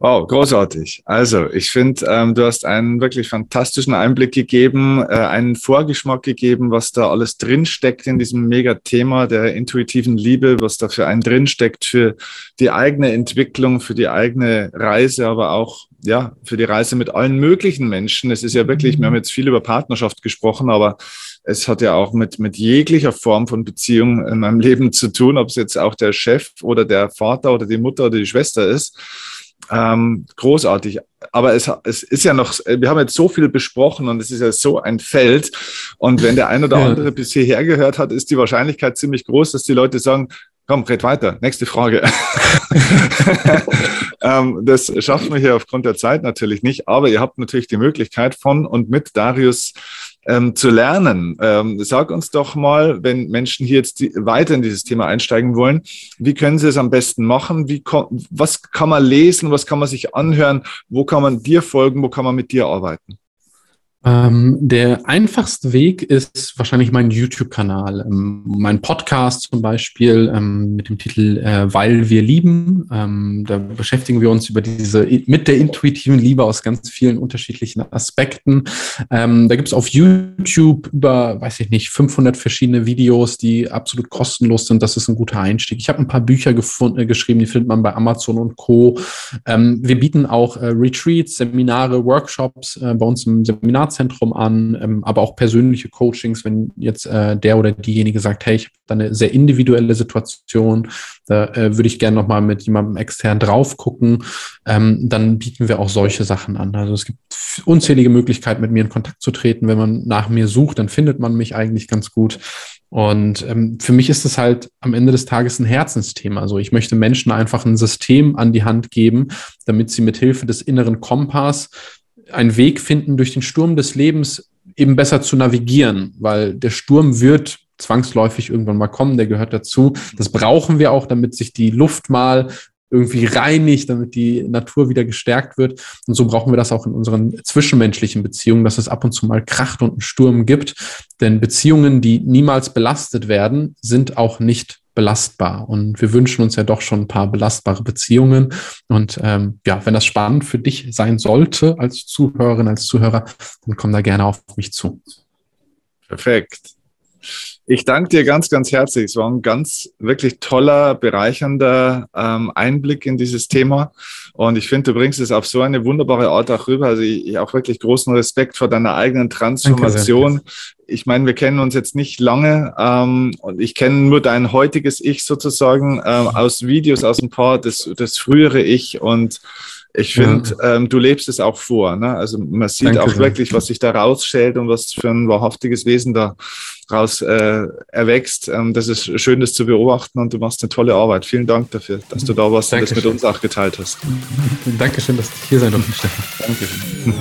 Wow, großartig. Also, ich finde, ähm, du hast einen wirklich fantastischen Einblick gegeben, äh, einen Vorgeschmack gegeben, was da alles drinsteckt in diesem Mega-Thema der intuitiven Liebe, was da für einen drinsteckt für die eigene Entwicklung, für die eigene Reise, aber auch ja, für die Reise mit allen möglichen Menschen. Es ist ja wirklich, wir haben jetzt viel über Partnerschaft gesprochen, aber es hat ja auch mit, mit jeglicher Form von Beziehung in meinem Leben zu tun, ob es jetzt auch der Chef oder der Vater oder die Mutter oder die Schwester ist. Ähm, großartig. Aber es, es ist ja noch, wir haben jetzt so viel besprochen und es ist ja so ein Feld. Und wenn der ein oder andere bis hierher gehört hat, ist die Wahrscheinlichkeit ziemlich groß, dass die Leute sagen, komm, red weiter. Nächste Frage. *laughs* ähm, das schaffen wir hier aufgrund der Zeit natürlich nicht, aber ihr habt natürlich die Möglichkeit von und mit Darius ähm, zu lernen. Ähm, sag uns doch mal, wenn Menschen hier jetzt die, weiter in dieses Thema einsteigen wollen, wie können sie es am besten machen? Wie, was kann man lesen? Was kann man sich anhören? Wo kann man dir folgen? Wo kann man mit dir arbeiten? Ähm, der einfachste Weg ist wahrscheinlich mein YouTube-Kanal, ähm, mein Podcast zum Beispiel ähm, mit dem Titel äh, Weil wir lieben. Ähm, da beschäftigen wir uns über diese mit der intuitiven Liebe aus ganz vielen unterschiedlichen Aspekten. Ähm, da gibt es auf YouTube über, weiß ich nicht, 500 verschiedene Videos, die absolut kostenlos sind. Das ist ein guter Einstieg. Ich habe ein paar Bücher gefunden, äh, geschrieben, die findet man bei Amazon und Co. Ähm, wir bieten auch äh, Retreats, Seminare, Workshops äh, bei uns im Seminar Seminarzentrum an, ähm, aber auch persönliche Coachings, wenn jetzt äh, der oder diejenige sagt, hey, ich habe da eine sehr individuelle Situation, da äh, würde ich gerne nochmal mit jemandem extern drauf gucken, ähm, dann bieten wir auch solche Sachen an. Also es gibt unzählige Möglichkeiten, mit mir in Kontakt zu treten. Wenn man nach mir sucht, dann findet man mich eigentlich ganz gut. Und ähm, für mich ist es halt am Ende des Tages ein Herzensthema. Also ich möchte Menschen einfach ein System an die Hand geben, damit sie mit Hilfe des inneren Kompass einen Weg finden, durch den Sturm des Lebens eben besser zu navigieren, weil der Sturm wird zwangsläufig irgendwann mal kommen, der gehört dazu. Das brauchen wir auch, damit sich die Luft mal irgendwie reinigt, damit die Natur wieder gestärkt wird. Und so brauchen wir das auch in unseren zwischenmenschlichen Beziehungen, dass es ab und zu mal kracht und einen Sturm gibt. Denn Beziehungen, die niemals belastet werden, sind auch nicht belastbar. Und wir wünschen uns ja doch schon ein paar belastbare Beziehungen. Und ähm, ja, wenn das spannend für dich sein sollte als Zuhörerin, als Zuhörer, dann komm da gerne auf mich zu. Perfekt. Ich danke dir ganz, ganz herzlich. Es war ein ganz wirklich toller, bereichernder ähm, Einblick in dieses Thema. Und ich finde, du bringst es auf so eine wunderbare Art auch rüber. Also ich, ich auch wirklich großen Respekt vor deiner eigenen Transformation. Ich meine, wir kennen uns jetzt nicht lange ähm, und ich kenne nur dein heutiges Ich sozusagen ähm, aus Videos, aus ein paar, das, das frühere Ich und ich finde, ja. ähm, du lebst es auch vor. Ne? Also man sieht Danke auch sehr. wirklich, was sich da rausstellt und was für ein wahrhaftiges Wesen da raus äh, erwächst. Ähm, das ist schön, das zu beobachten und du machst eine tolle Arbeit. Vielen Dank dafür, dass du da warst Dankeschön. und das mit uns auch geteilt hast. *laughs* Dankeschön, dass ich hier sein durfte, Stefan. Dankeschön.